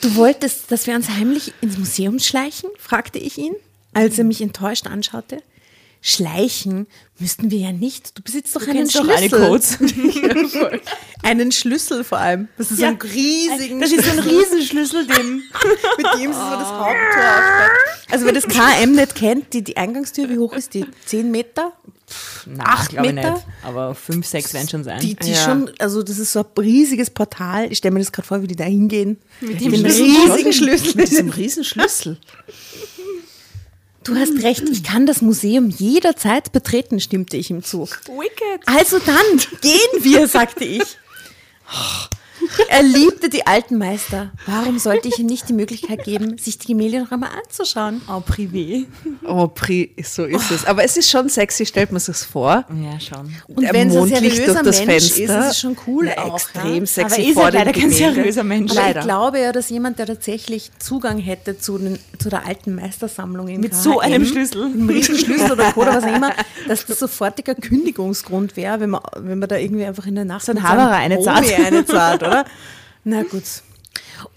Du wolltest, dass wir uns heimlich ins Museum schleichen? fragte ich ihn, als er mich enttäuscht anschaute. Schleichen müssten wir ja nicht. Du besitzt doch du einen Schlüssel. Doch alle Codes. einen Schlüssel vor allem. Das ist ja, so ein riesigen Das ist so ein Riesenschlüssel, dem, mit dem sie so das Haupttor aufsperrt. Also wer das KM nicht kennt, die, die Eingangstür, wie hoch ist die? Zehn Meter? Na, acht Meter. Nicht, aber fünf, sechs werden schon sein. Die, die ja. schon, also das ist so ein riesiges Portal. Ich stelle mir das gerade vor, wie die da hingehen. Mit dem riesigen Schlüssel. Mit diesem riesen Schlüssel. Du hast recht, ich kann das Museum jederzeit betreten, stimmte ich ihm zu. Wicked. Also dann, gehen wir, sagte ich. Er liebte die alten Meister. Warum sollte ich ihm nicht die Möglichkeit geben, sich die Gemälde noch einmal anzuschauen? Oh, privé. Oh, pri so ist es. Aber es ist schon sexy, stellt man sich vor. Ja, schon. Und wenn es ein seriöser Mensch ist, ist es schon cool Na, auch. Extrem ja? sexy Aber ist vor er leider kein seriöser Mensch. Aber Leider. ich glaube ja, dass jemand, der tatsächlich Zugang hätte zu, den, zu der alten Meistersammlung in Mit KHM, so einem Schlüssel. einem riesen Schlüssel oder Code oder was auch immer, dass das sofortiger Kündigungsgrund wäre, wenn man, wenn man da irgendwie einfach in der Nacht So ein mit Hammerer eine zahlt. eine zahlt, oder? Na gut.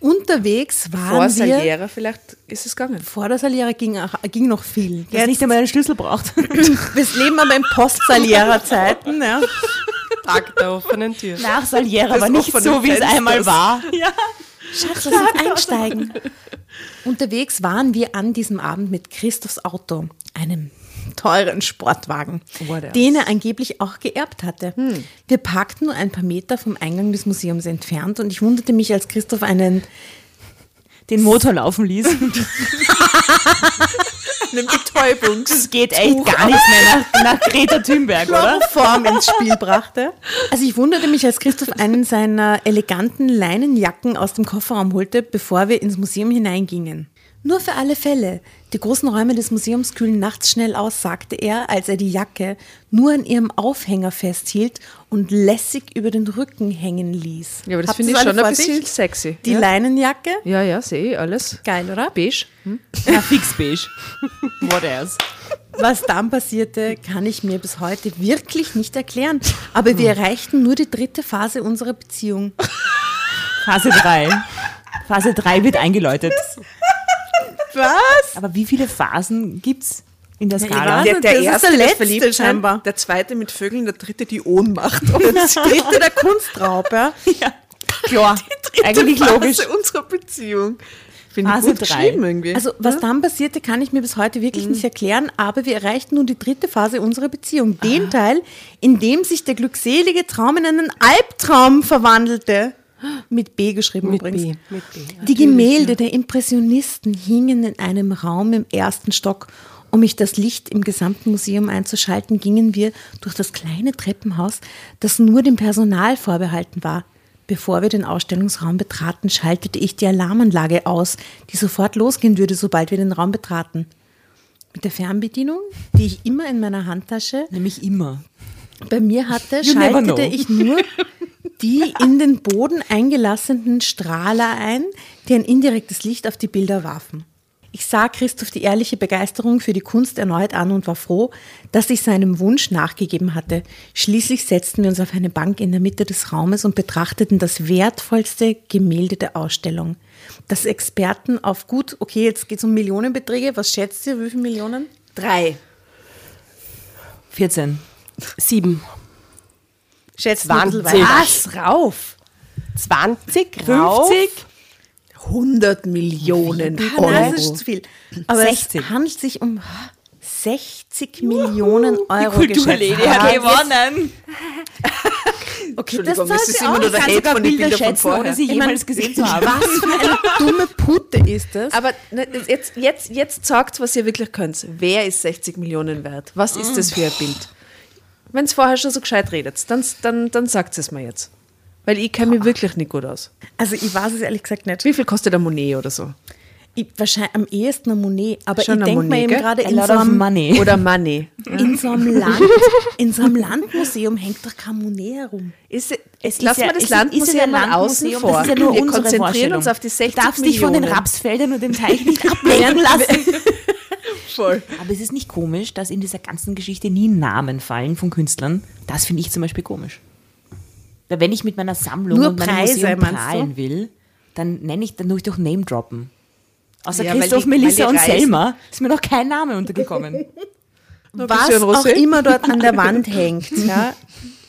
Unterwegs waren Vor wir... Saliera vielleicht ist es gegangen. Vor der Saliera ging, auch- ging noch viel. Der nicht einmal einen Schlüssel braucht. wir leben aber in Post-Saliera-Zeiten. Ja. Tag der offenen Tür. Nach Saliera, Des aber nicht so, wie es Fensters. einmal war. Ja. Schatz, lass uns einsteigen. Unterwegs waren wir an diesem Abend mit Christophs Auto, einem teuren Sportwagen, den er angeblich auch geerbt hatte. Wir parkten nur ein paar Meter vom Eingang des Museums entfernt und ich wunderte mich, als Christoph einen Den Motor laufen ließ. Einem Betäubungs. Das geht echt gar nicht mehr nach, nach Greta Thunberg, oder? Form ins Spiel brachte. Also ich wunderte mich, als Christoph einen seiner eleganten Leinenjacken aus dem Kofferraum holte, bevor wir ins Museum hineingingen. Nur für alle Fälle. Die großen Räume des Museums kühlen nachts schnell aus, sagte er, als er die Jacke nur an ihrem Aufhänger festhielt und lässig über den Rücken hängen ließ. Ja, aber das finde ich schon ein bisschen sexy. Die ja. Leinenjacke? ja, ja, sehe ich alles. Geil, oder? Beige. Ja, fix beige. What else? Was dann passierte, kann ich mir bis heute wirklich nicht erklären. Aber wir erreichten nur die dritte Phase unserer Beziehung. Phase 3. Phase 3 wird eingeläutet. Was? Aber wie viele Phasen gibt's in der ich Skala? Der, der das ist erste der das letzte Verliebtsein, scheinbar. der zweite mit Vögeln, der dritte die Ohnmacht. Und Das dritte der Kunstraub, ja. Klar, eigentlich Phase logisch. unserer Beziehung. Finde ich Phase gut drei. irgendwie. Also was dann passierte, kann ich mir bis heute wirklich nicht erklären, aber wir erreichten nun die dritte Phase unserer Beziehung. Den Teil, in dem sich der glückselige Traum in einen Albtraum verwandelte. Mit B geschrieben Mit übrigens. B. Mit B. Die Gemälde der Impressionisten hingen in einem Raum im ersten Stock. Um mich das Licht im gesamten Museum einzuschalten, gingen wir durch das kleine Treppenhaus, das nur dem Personal vorbehalten war. Bevor wir den Ausstellungsraum betraten, schaltete ich die Alarmanlage aus, die sofort losgehen würde, sobald wir den Raum betraten. Mit der Fernbedienung, die ich immer in meiner Handtasche Nämlich immer. bei mir hatte, You schaltete ich nur die in den Boden eingelassenen Strahler ein, die ein indirektes Licht auf die Bilder warfen. Ich sah Christoph die ehrliche Begeisterung für die Kunst erneut an und war froh, dass ich seinem Wunsch nachgegeben hatte. Schließlich setzten wir uns auf eine Bank in der Mitte des Raumes und betrachteten das wertvollste Gemälde der Ausstellung. Das Experten auf gut, okay, jetzt geht es um Millionenbeträge. Was schätzt ihr, wie viele Millionen? drei. 14. Sieben. Schätzt ein bisschen 20. weiter. Was? Rauf? 20, rauf. 50? 100 Millionen Ah, nein, das Euro. ist zu viel. Aber 60. es handelt sich um 60 Millionen Euro. Kulturlady geschätzt. hat gewonnen. Okay, das es ist immer nur der Hate von den Bilder Bildern von schätzen, ohne vorher. sie meine, jemals gesehen zu haben. Was für eine dumme Putte ist das? Aber ne, jetzt, jetzt, jetzt sagt, was ihr wirklich könnt. Wer ist 60 Millionen wert? Was ist das für ein Bild? Wenn es vorher schon so gescheit redet, dann, dann, dann sagt es mir jetzt. Weil ich kenne mich wirklich nicht gut aus. Also ich weiß es ehrlich gesagt nicht. Wie viel kostet ein Monet oder so? Ich, wahrscheinlich am ehesten ein Monet. Aber Schon ich denke mir eben gerade in so einem money. Oder Money. in so einem Land, in so einem Landmuseum hängt doch kein Monet herum. Ist, Es lassen wir ist das ja- es ist ja Landmuseum mal außen Landmuseum, vor. Das ist ja nur wir unsere konzentrieren uns auf die 60 Du darfst Millionen. dich von den Rapsfeldern und dem Teich nicht ablenken lassen. Voll. Aber es ist nicht komisch, dass in dieser ganzen Geschichte nie Namen fallen von Künstlern. Das finde ich zum Beispiel komisch. Weil wenn ich mit meiner Sammlung Nur und meinem Preise, Museum prahlen will, dann nenne ich, dann tue ich doch Name droppen. Außer Ja, Christoph, die- Melissa und Reisen- Selma ist mir noch kein Name untergekommen. Was auch immer dort an der Wand hängt, ja,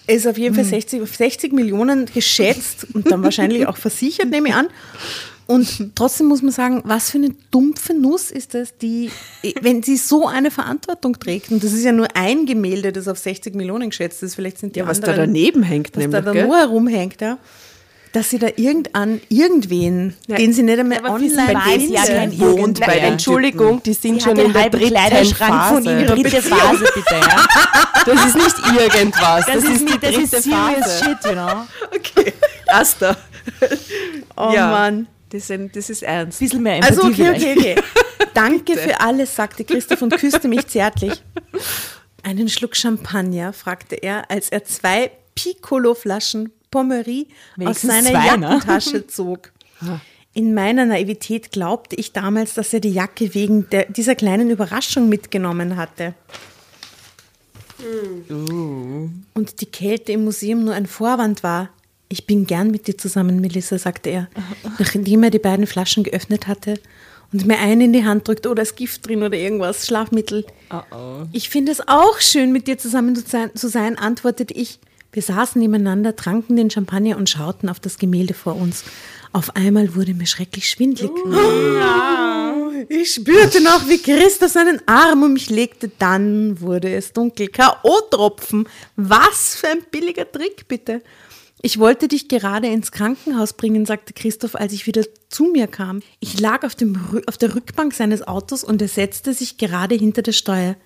ist auf jeden Fall 60, auf 60 Millionen geschätzt und dann wahrscheinlich auch versichert, nehme ich an. Und trotzdem muss man sagen, was für eine dumpfe Nuss ist das, die, wenn sie so eine Verantwortung trägt, und das ist ja nur ein Gemälde, das auf 60 Millionen geschätzt ist, vielleicht sind die Ja, was da anderen, daneben hängt, was nämlich. da dann nur herumhängt, ja, dass sie da irgendan, irgendwen, den sie nicht einmal aber online es ja kein wohnt den Entschuldigung, die sind Sie schon in der dritten Kleiderschrank von Phase. ihrer dritte Phase, bitte, ja. Das ist nicht irgendwas. Das, Das, ist, die nicht, das dritte ist serious Phase. shit, you know. Okay, Asta, oh ja, Mann. Das, sind, das ist ernst. Ein bisschen mehr Empathie Also okay, okay, okay. Danke für alles, sagte Christoph und küsste mich zärtlich. Einen Schluck Champagner, fragte er, als er zwei Piccolo-Flaschen Pommery aus seiner zwei, ne? Jackentasche ne? zog. In meiner Naivität glaubte ich damals, dass er die Jacke wegen der, dieser kleinen Überraschung mitgenommen hatte. Uh. Und die Kälte im Museum nur ein Vorwand war. Ich bin gern mit dir zusammen, Melissa, sagte er, nachdem er die beiden Flaschen geöffnet hatte und mir eine in die Hand drückte oder ist Gift drin oder irgendwas, Schlafmittel. Uh -oh. Ich finde es auch schön, mit dir zusammen zu sein, antwortete ich. Wir saßen nebeneinander, tranken den Champagner und schauten auf das Gemälde vor uns. Auf einmal wurde mir schrecklich schwindlig. Oh, ich spürte noch, wie Christoph seinen Arm um mich legte. Dann wurde es dunkel. K.O.-Tropfen. Was für ein billiger Trick, bitte. Ich wollte dich gerade ins Krankenhaus bringen, sagte Christoph, als ich wieder zu mir kam. Ich lag auf, dem, auf der Rückbank seines Autos und er setzte sich gerade hinter der Steuer.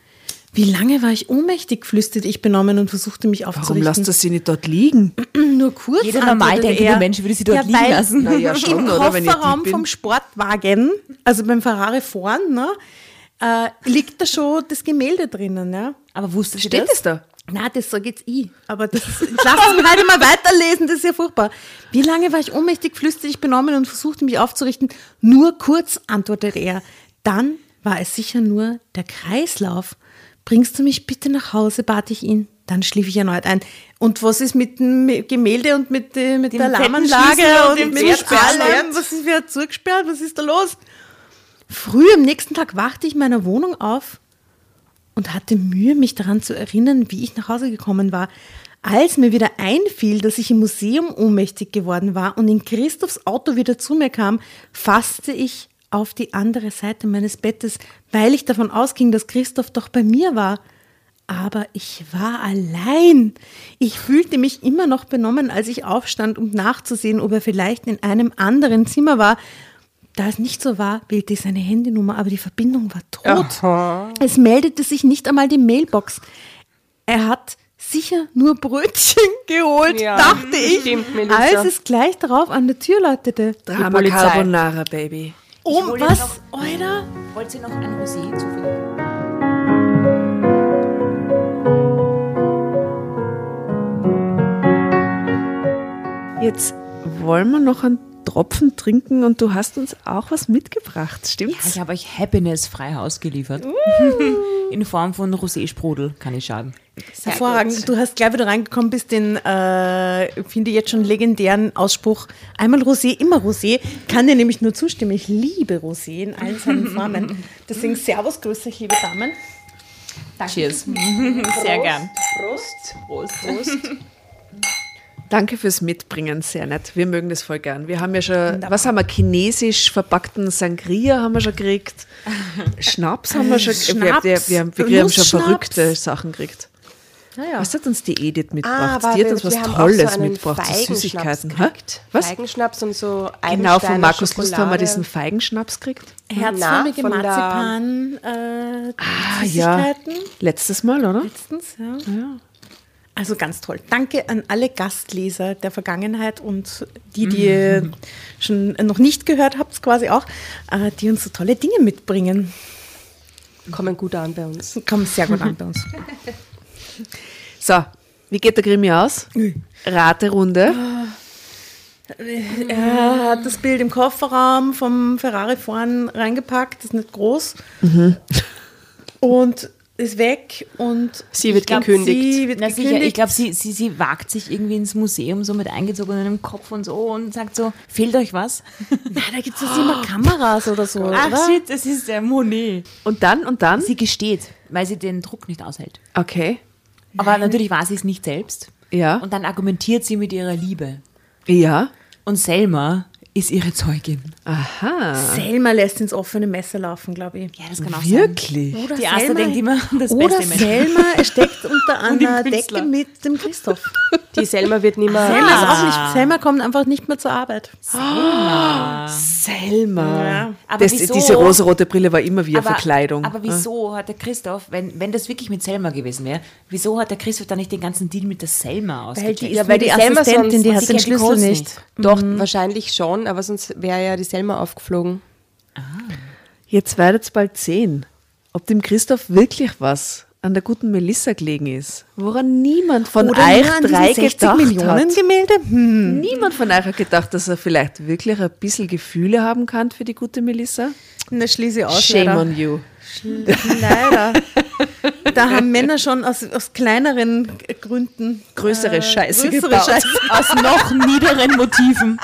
Wie lange war ich ohnmächtig, flüsterte ich benommen und versuchte mich aufzurichten. Warum lässt du sie nicht dort liegen? Nur kurz. Jeder normal denkende Mensch würde sie dort ja, liegen lassen. Na ja, schon, Im oder, Kofferraum vom Sportwagen, also beim Ferrari vorn, ne, äh, liegt da schon das Gemälde drinnen. Ja. Aber wusstest du Steht das? da? Na, das sage jetzt ich. Aber das, lass es mir halt mal weiterlesen, das ist ja furchtbar. Wie lange war ich ohnmächtig, flüsterte ich benommen und versuchte mich aufzurichten? Nur kurz, antwortete er. Dann war es sicher nur der Kreislauf. Bringst du mich bitte nach Hause, bat ich ihn. Dann schlief ich erneut ein. Und was ist mit dem Gemälde und mit, äh, mit der Alarmanlage und, und mit dem allem? Was ist wieder zugesperrt? Was ist da los? Früh am nächsten Tag wachte ich in meiner Wohnung auf und hatte Mühe, mich daran zu erinnern, wie ich nach Hause gekommen war. Als mir wieder einfiel, dass ich im Museum ohnmächtig geworden war und in Christophs Auto wieder zu mir kam, fasste ich auf die andere Seite meines Bettes, weil ich davon ausging, dass Christoph doch bei mir war. Aber ich war allein. Ich fühlte mich immer noch benommen, als ich aufstand, um nachzusehen, ob er vielleicht in einem anderen Zimmer war. Da es nicht so war, wählte ich seine Handynummer, aber die Verbindung war tot. Aha. Es meldete sich nicht einmal die Mailbox. Er hat sicher nur Brötchen geholt, ja, dachte ich, stimmt, als es gleich darauf an der Tür läutete. Drama Carbonara, Baby. Oh, was? Noch, Alter? Wollt ihr noch ein Rosé zufügen? Jetzt wollen wir noch einen Tropfen trinken und du hast uns auch was mitgebracht, stimmt's? Ja, ich habe euch Happiness frei Haus geliefert. Uh. In Form von Rosé-Sprudel, kann ich schaden. Sehr Hervorragend. Gut. Du hast gleich wieder reingekommen bist, den, äh, finde ich jetzt schon legendären Ausspruch, einmal Rosé, immer Rosé. Kann dir nämlich nur zustimmen. Ich liebe Rosé in allen seinen Formen. Deswegen Servus, grüße euch, liebe Damen. Danke. Cheers. Sehr gern. Prost. Prost. Prost. Danke fürs Mitbringen, sehr nett. Wir mögen das voll gern. Wir haben ja schon, Wunderbar. was haben wir, chinesisch verpackten Sangria haben wir schon gekriegt. Schnaps haben wir schon gekriegt. Wir, wir, wir, wir haben schon verrückte Sachen gekriegt. Ja. Was hat uns die Edith mitgebracht? Ah, die hat uns was Tolles so mitgebracht, so Süßigkeiten. Was? Feigenschnaps und so Genau, von Markus Lust haben wir diesen Feigenschnaps gekriegt. Herzförmige Marzipan äh, ah, ja. Letztes Mal, oder? Letztens, ja. ja. Also ganz toll. Danke an alle Gastleser der Vergangenheit und die, die ihr mhm. schon noch nicht gehört habt, quasi auch, äh, die uns so tolle Dinge mitbringen. Kommen gut an bei uns. Kommen sehr gut an bei uns. So, wie geht der Krimi aus? Raterunde. Er hat das Bild im Kofferraum vom Ferrari vorn reingepackt, ist nicht groß. Mhm. Und ist weg und sie wird glaub, gekündigt. Sie wird Na, gekündigt. Sicher, ich glaube, sie, sie, sie wagt sich irgendwie ins Museum so mit eingezogenem Kopf und so und sagt so, fehlt euch was? Na, da gibt es oh. immer Kameras oder so. Ach oder? shit, das ist der Monet. Und dann, und dann? Sie gesteht, weil sie den Druck nicht aushält. Okay. Aber Nein. natürlich war sie es nicht selbst. Ja. Und dann argumentiert sie mit ihrer Liebe. Ja. Und Selma ist ihre Zeugin. Aha. Selma lässt ins offene Messer laufen, glaube ich. Ja, das kann auch Wirklich? sein. Oder Die Asta denkt immer das Oder Beste Selma steckt unter einer Decke mit dem Christoph. Die Selma wird nicht mehr... Selma, ist auch nicht, Selma kommt einfach nicht mehr zur Arbeit. Selma. Selma. Ja. Aber das, wieso? Diese rosarote Brille war immer wie eine aber, Verkleidung. Aber wieso hat der Christoph, wenn, wenn das wirklich mit Selma gewesen wäre, wieso hat der Christoph dann nicht den ganzen Deal mit der Selma ausgecheckt? Weil die, ja, weil die Assistentin, die hat den Schlüssel nicht. nicht. Doch, mhm. wahrscheinlich schon, aber sonst wäre ja die Selma aufgeflogen. Ah. Jetzt werdet ihr bald sehen, ob dem Christoph wirklich was an der guten Melissa gelegen ist, woran niemand von Oder euch drei gedacht Millionen hat. Gemälde? Hm. Niemand von euch hat gedacht, dass er vielleicht wirklich ein bisschen Gefühle haben kann für die gute Melissa. Na, schließe aus. Shame leider. on you. Leider. da haben Männer schon aus, aus kleineren Gründen größere äh, Scheiße größere gebaut. Scheiße. Aus noch niederen Motiven.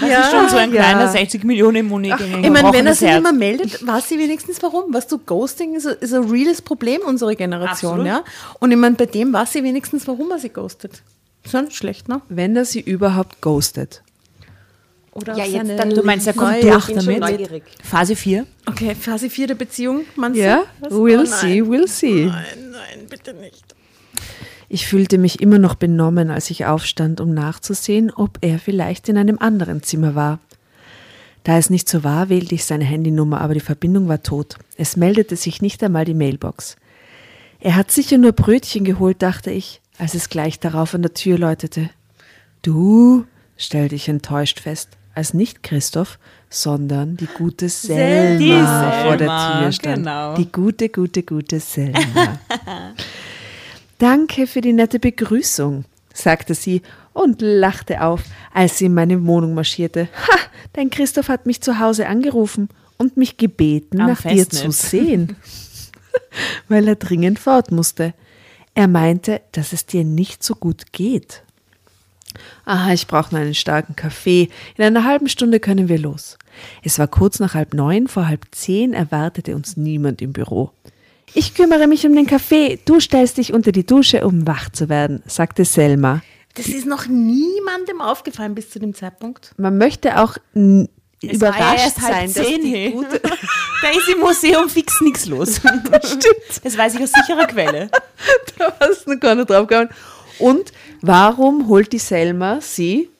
Das ja, ist schon so ein kleiner ja. 60 Millionen Money. Ich meine, wenn er sich Herz. immer meldet, weiß sie wenigstens warum. Weißt du, Ghosting ist, ist ein reales Problem unserer Generation. Absolut. Ja? Und ich meine, bei dem weiß sie wenigstens, warum er sie ghostet. Ist ja nicht schlecht, ne? Wenn er sie überhaupt ghostet. Oder ja, jetzt dann, du meinst, er kommt durch damit. Phase 4. Okay, Phase 4 der Beziehung, meinst ja, du? Ja, we'll oh, see, we'll see. Nein, nein, bitte nicht. Ich fühlte mich immer noch benommen, als ich aufstand, um nachzusehen, ob er vielleicht in einem anderen Zimmer war. Da es nicht so war, wählte ich seine Handynummer, aber die Verbindung war tot. Es meldete sich nicht einmal die Mailbox. Er hat sicher nur Brötchen geholt, dachte ich, als es gleich darauf an der Tür läutete. Du, stellte ich enttäuscht fest, als nicht Christoph, sondern die gute Selma, die Selma vor der Tür stand. Genau. Die gute, gute, gute Selma. Danke für die nette Begrüßung, sagte sie und lachte auf, als sie in meine Wohnung marschierte. Ha, dein Christoph hat mich zu Hause angerufen und mich gebeten, Am nach Festnetz. dir zu sehen, weil er dringend fort musste. Er meinte, dass es dir nicht so gut geht. Aha, ich brauche nur einen starken Kaffee. In einer halben Stunde können wir los. Es war kurz nach halb neun, vor halb zehn erwartete uns niemand im Büro. Ich kümmere mich um den Kaffee, du stellst dich unter die Dusche, um wach zu werden, sagte Selma. Das ist noch niemandem aufgefallen bis zu dem Zeitpunkt. Man möchte auch es überrascht ja sein, dass die gute Da ist im Museum fix nichts los. Das stimmt. Das weiß ich aus sicherer Quelle. da hast du noch gar nicht drauf gehauen. Und warum holt die Selma sie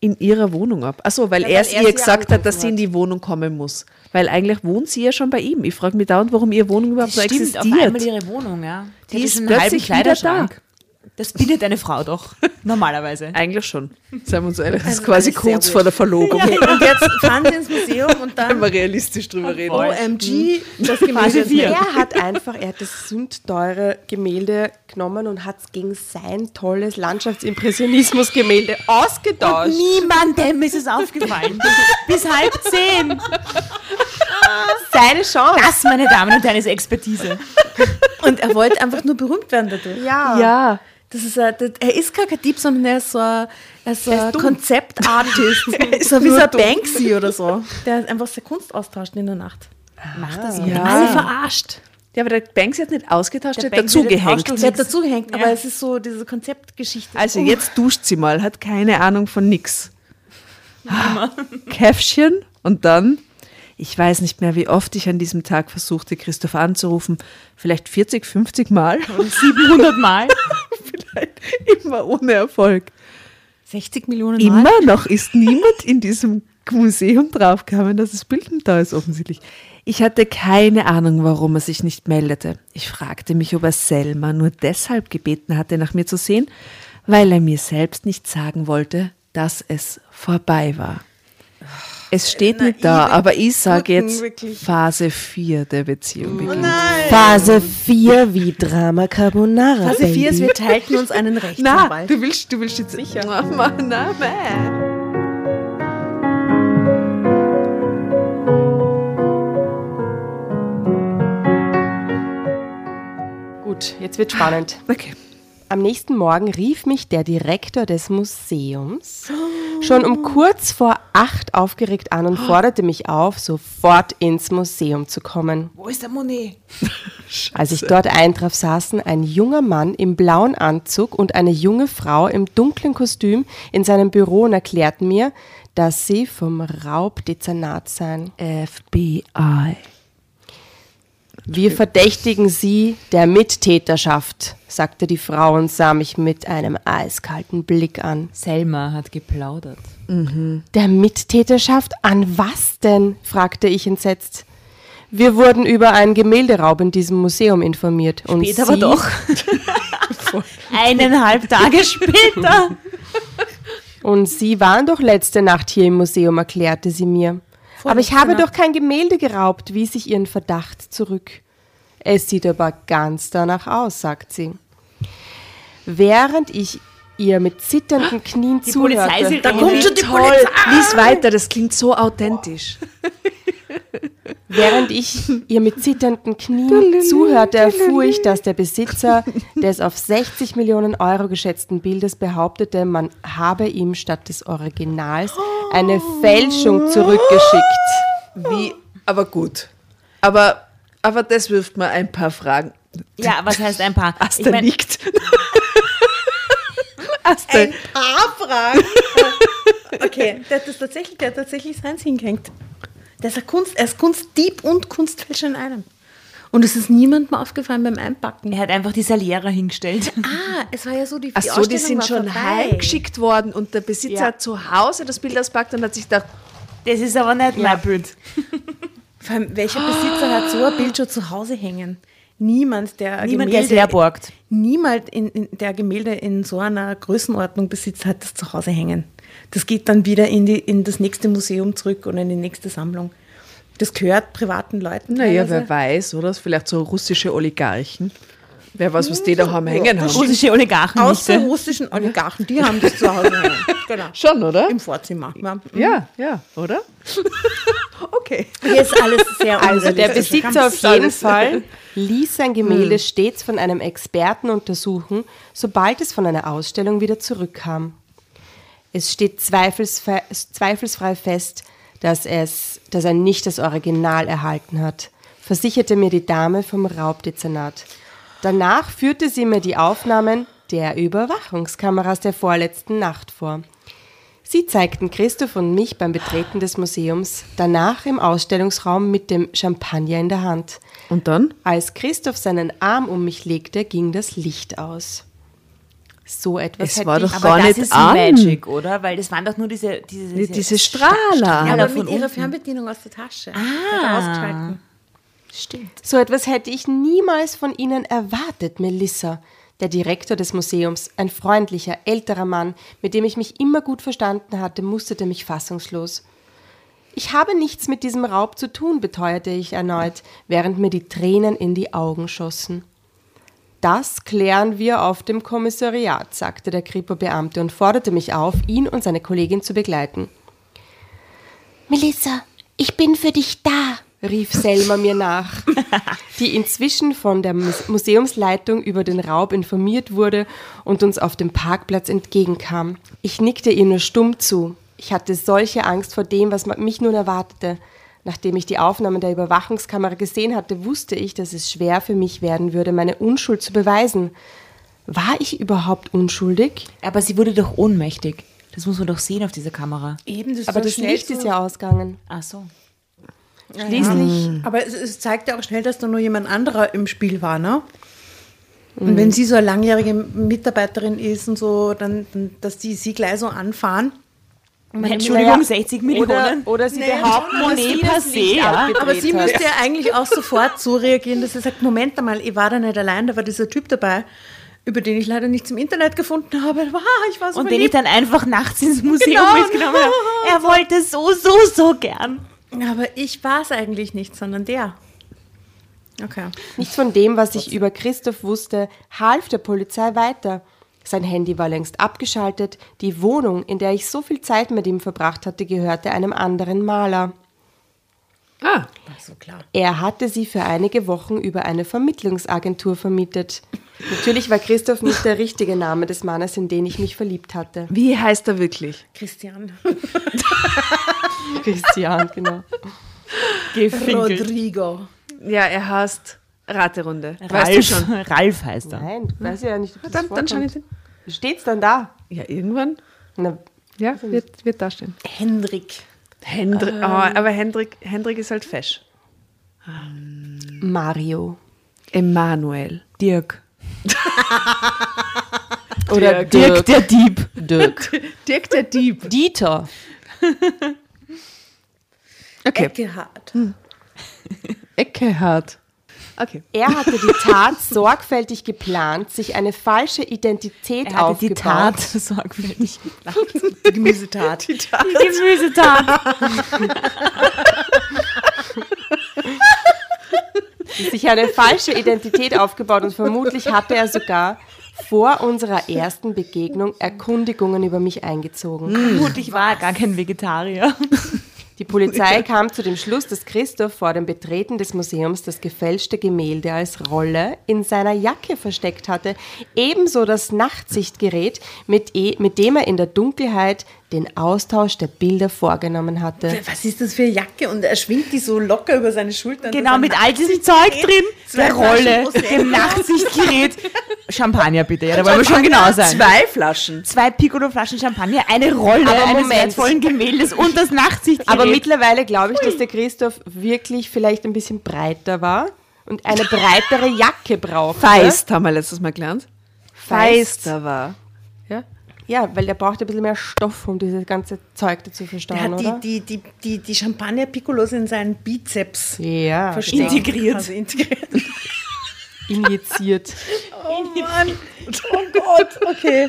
in ihrer Wohnung ab? Achso, weil ja, er es ihr gesagt hat, dass sie in die Wohnung kommen muss. Weil eigentlich wohnt sie ja schon bei ihm. Ich frage mich dauernd, warum ihre Wohnung überhaupt das so stimmt, existiert. Auf einmal ihre Wohnung, ja. Die, die ist einen halben Kleiderschrank. Das bietet eine Frau doch, normalerweise. Eigentlich schon. Seien wir uns ehrlich, das ist quasi kurz vor der Verlobung. Okay, und jetzt fahren sie ins Museum und dann. Wenn wir realistisch drüber reden. OMG, das Gemälde. Er hat einfach, er hat das sündteure Gemälde genommen und hat es gegen sein tolles Landschaftsimpressionismus-Gemälde ausgetauscht. Und niemandem ist es aufgefallen. Bis halb zehn. Seine Chance. Das, meine Damen und Herren, ist Expertise. Und er wollte einfach nur berühmt werden dadurch. Ja. ja. Das ist ein, er ist gar kein Dieb, sondern er ist so ein, er ist so ein Konzeptartist. so wie so ein Banksy oder so. Der einfach seine Kunst austauscht in der Nacht. Macht das? Ja. Alle verarscht. Ja, aber der Banksy hat nicht ausgetauscht, der, der hat dazugehängt. Der hat dazugehängt, aber es ist so diese Konzeptgeschichte. Also jetzt duscht sie mal, hat keine Ahnung von nix. Käffchen und dann ich weiß nicht mehr, wie oft ich an diesem Tag versuchte, Christoph anzurufen. Vielleicht 40, 50 Mal. Oder 700 Mal. Vielleicht immer ohne Erfolg. 60 Millionen Mal? Immer noch ist niemand in diesem Museum draufgekommen, dass das Bild da ist, offensichtlich. Ich hatte keine Ahnung, warum er sich nicht meldete. Ich fragte mich, ob er Selma nur deshalb gebeten hatte, nach mir zu sehen, weil er mir selbst nicht sagen wollte, dass es vorbei war. Es steht nicht da, aber ich sage jetzt. Phase 4 der Beziehung beginnt. Oh Phase 4 wie Drama Carbonara. Phase 4 ist, wir teilten uns einen Rechtsanwalt. Na, du willst, du willst jetzt sicher. Mama, na, na. Gut, jetzt wird spannend. Okay. Am nächsten Morgen rief mich der Direktor des Museums. schon um kurz vor acht aufgeregt an und forderte mich auf, sofort ins Museum zu kommen. Wo ist der Monet? Als ich dort eintraf, saßen ein junger Mann im blauen Anzug und eine junge Frau im dunklen Kostüm in seinem Büro und erklärten mir, dass sie vom Raubdezernat seien. FBI. Wir verdächtigen Sie der Mittäterschaft, sagte die Frau und sah mich mit einem eiskalten Blick an. Selma hat geplaudert. Der Mittäterschaft? An was denn? fragte ich entsetzt. Wir wurden über einen Gemälderaub in diesem Museum informiert. Und Später Sie, aber doch. Eineinhalb Tage später. Und Sie waren doch letzte Nacht hier im Museum, erklärte sie mir. Aber ich habe doch kein Gemälde geraubt, wies ich ihren Verdacht zurück. Es sieht aber ganz danach aus, sagt sie. Während ich ihr mit zitternden Knien Die zuhörte, Polizei Da kommt schon die Toll. Lies weiter, das klingt so authentisch. Während ich ihr mit zitternden Knien zuhörte, erfuhr ich, dass der Besitzer des auf 60 Millionen Euro geschätzten Bildes behauptete, man habe ihm statt des Originals eine Fälschung zurückgeschickt. Wie, aber gut. Aber, aber das wirft mir ein paar Fragen. Ja, was heißt ein paar? Asta Ich mein, liegt. Asta, paar Fragen. okay, der hat das tatsächlich, der hat tatsächlich seins hingehängt. Der ist, Kunst, er ist Kunstdieb und Kunstfälscher in einem. Und es ist niemandem aufgefallen beim Einpacken. er hat einfach die Saliera hingestellt. Ah, es war ja so, die, Ach die so, die sind schon vorbei. heimgeschickt worden und der Besitzer Ja. hat zu Hause das Bild auspackt und hat sich gedacht, Das ist aber nicht mein Bild. Vor allem, welcher Besitzer hat so ein Bild schon zu Hause hängen? Niemand, der Niemand, der Gemälde, leer borgt. niemand, in, in, der Gemälde in so einer Größenordnung besitzt, hat das zu Hause hängen. Das geht dann wieder in, die, in das nächste Museum zurück und in die nächste Sammlung. Das gehört privaten Leuten. naja, teilweise. wer weiß, oder? Vielleicht so russische Oligarchen. Wer weiß, was die da haben hängen haben. Russische Oligarchen Außer nicht. russischen Oligarchen, die haben das zu Hause hängen. Genau. Schon, oder? Im Vorzimmer. Ja. Ja, ja, oder? okay. Hier ist alles sehr Also der. Besitzer auf jeden Fall ließ sein Gemälde stets von einem Experten untersuchen, sobald es von einer Ausstellung wieder zurückkam. Es steht zweifelsfrei, zweifelsfrei fest, dass, es, dass er nicht das Original erhalten hat, versicherte mir die Dame vom Raubdezernat. Danach führte sie mir die Aufnahmen der Überwachungskameras der vorletzten Nacht vor. Sie zeigten Christoph und mich beim Betreten des Museums, danach im Ausstellungsraum mit dem Champagner in der Hand. Und dann? Als Christoph seinen Arm um mich legte, ging das Licht aus. So etwas Es hätte war ich doch Aber gar das nicht ist an. Magic, oder? Weil das waren doch nur diese, diese, Diese, diese Strahler. Ja, Strahler aber von mit ihrer. Fernbedienung aus der Tasche. Ah. Stimmt. So etwas hätte ich niemals von Ihnen erwartet, Melissa. Der Direktor des Museums, ein freundlicher, älterer Mann, mit dem ich mich immer gut verstanden hatte, musterte mich fassungslos. Ich habe nichts mit diesem Raub zu tun, beteuerte ich erneut, während mir die Tränen in die Augen schossen. Das klären wir auf dem Kommissariat, sagte der Kripo-Beamte und forderte mich auf, ihn und seine Kollegin zu begleiten. Melissa, ich bin für dich da, rief Selma mir nach, die inzwischen von der Mus- Museumsleitung über den Raub informiert wurde und uns auf dem Parkplatz entgegenkam. Ich nickte ihr nur stumm zu. Ich hatte solche Angst vor dem, was mich nun erwartete. Nachdem ich die Aufnahmen der Überwachungskamera gesehen hatte, wusste ich, dass es schwer für mich werden würde, meine Unschuld zu beweisen. War ich überhaupt unschuldig? Aber sie wurde doch ohnmächtig. Das muss man doch sehen auf dieser Kamera. Eben, das Aber das Licht so- ist ja ausgegangen. Ach so. Schließlich Aber es, es zeigt ja auch schnell, dass da nur jemand anderer im Spiel war, ne? Und wenn sie so eine langjährige Mitarbeiterin ist und so, dann, dann dass die sie gleich so anfahren. Entschuldigung, Naja, 60 Oder, Millionen. oder sie Naja, behaupten, Monet ja. abgedreht Aber sie hat. müsste ja eigentlich auch sofort so reagieren, dass sie sagt, Moment einmal, ich war da nicht allein, da war dieser Typ dabei, über den ich leider nichts im Internet gefunden habe. Wow, ich war so Und den ich verliebt. dann einfach nachts ins Museum Genau. mitgenommen habe. Er wollte so, so, so gern. Aber ich war es eigentlich nicht, sondern der. Okay. Nichts von dem, was ich über Christoph wusste, half der Polizei weiter. Sein Handy war längst abgeschaltet. Die Wohnung, in der ich so viel Zeit mit ihm verbracht hatte, gehörte einem anderen Maler. Ah, War so klar. Er hatte sie für einige Wochen über eine Vermittlungsagentur vermietet. Natürlich war Christoph nicht der richtige Name des Mannes, in den ich mich verliebt hatte. Wie heißt er wirklich? Christian. Christian, genau. Gefinkelt. Rodrigo. Ja, er heißt Raterunde. Ralf, weißt du schon? Ralf heißt er. Nein, weiß ich ja nicht. Ob dann, dann schau ich Steht's dann da? Ja, irgendwann. Na, ja, wird, wird da stehen. Hendrik. Hendrik, ähm. oh, aber Hendrik, Hendrik ist halt fesch. Mario. Emanuel. Dirk. Oder Dirk, Dirk, der Dieb. Dirk. Dirk der Dieb. Dieter. okay. Eckehard. Hm. Eckehard. Okay. Er hatte die Tat sorgfältig geplant, sich eine falsche Identität er aufgebaut. die Tat sorgfältig geplant. Die Gemüsetat. Die, Tat. die Gemüsetat. sich eine falsche Identität aufgebaut und vermutlich hatte er sogar vor unserer ersten Begegnung Erkundigungen über mich eingezogen. Vermutlich war er gar kein Vegetarier. Die Polizei kam zu dem Schluss, dass Christoph vor dem Betreten des Museums das gefälschte Gemälde als Rolle in seiner Jacke versteckt hatte, ebenso das Nachtsichtgerät, mit, e mit dem er in der Dunkelheit den Austausch der Bilder vorgenommen hatte. Was ist das für eine Jacke? Und er schwingt die so locker über seine Schultern. Genau, mit all diesem Zeug drin. Der Rolle, dem Nachtsichtgerät. Champagner bitte, ja, da wollen wir schon genau sein. Zwei Flaschen. Zwei Piccolo-Flaschen Champagner, eine Rolle Aber eines Moment. wertvollen Gemäldes und das Nachtsichtgerät. Aber mittlerweile glaube ich, dass der Christoph wirklich vielleicht ein bisschen breiter war und eine breitere Jacke brauchte. Feist haben wir letztes Mal gelernt. Feister war. Ja, weil der braucht ein bisschen mehr Stoff, um dieses ganze Zeug dazu verstauen, der hat oder? Die, die, die, die, Champagner-Piccolos in seinen Bizeps ja, integriert. Also integriert. Injiziert. Oh Mann, oh Gott, okay.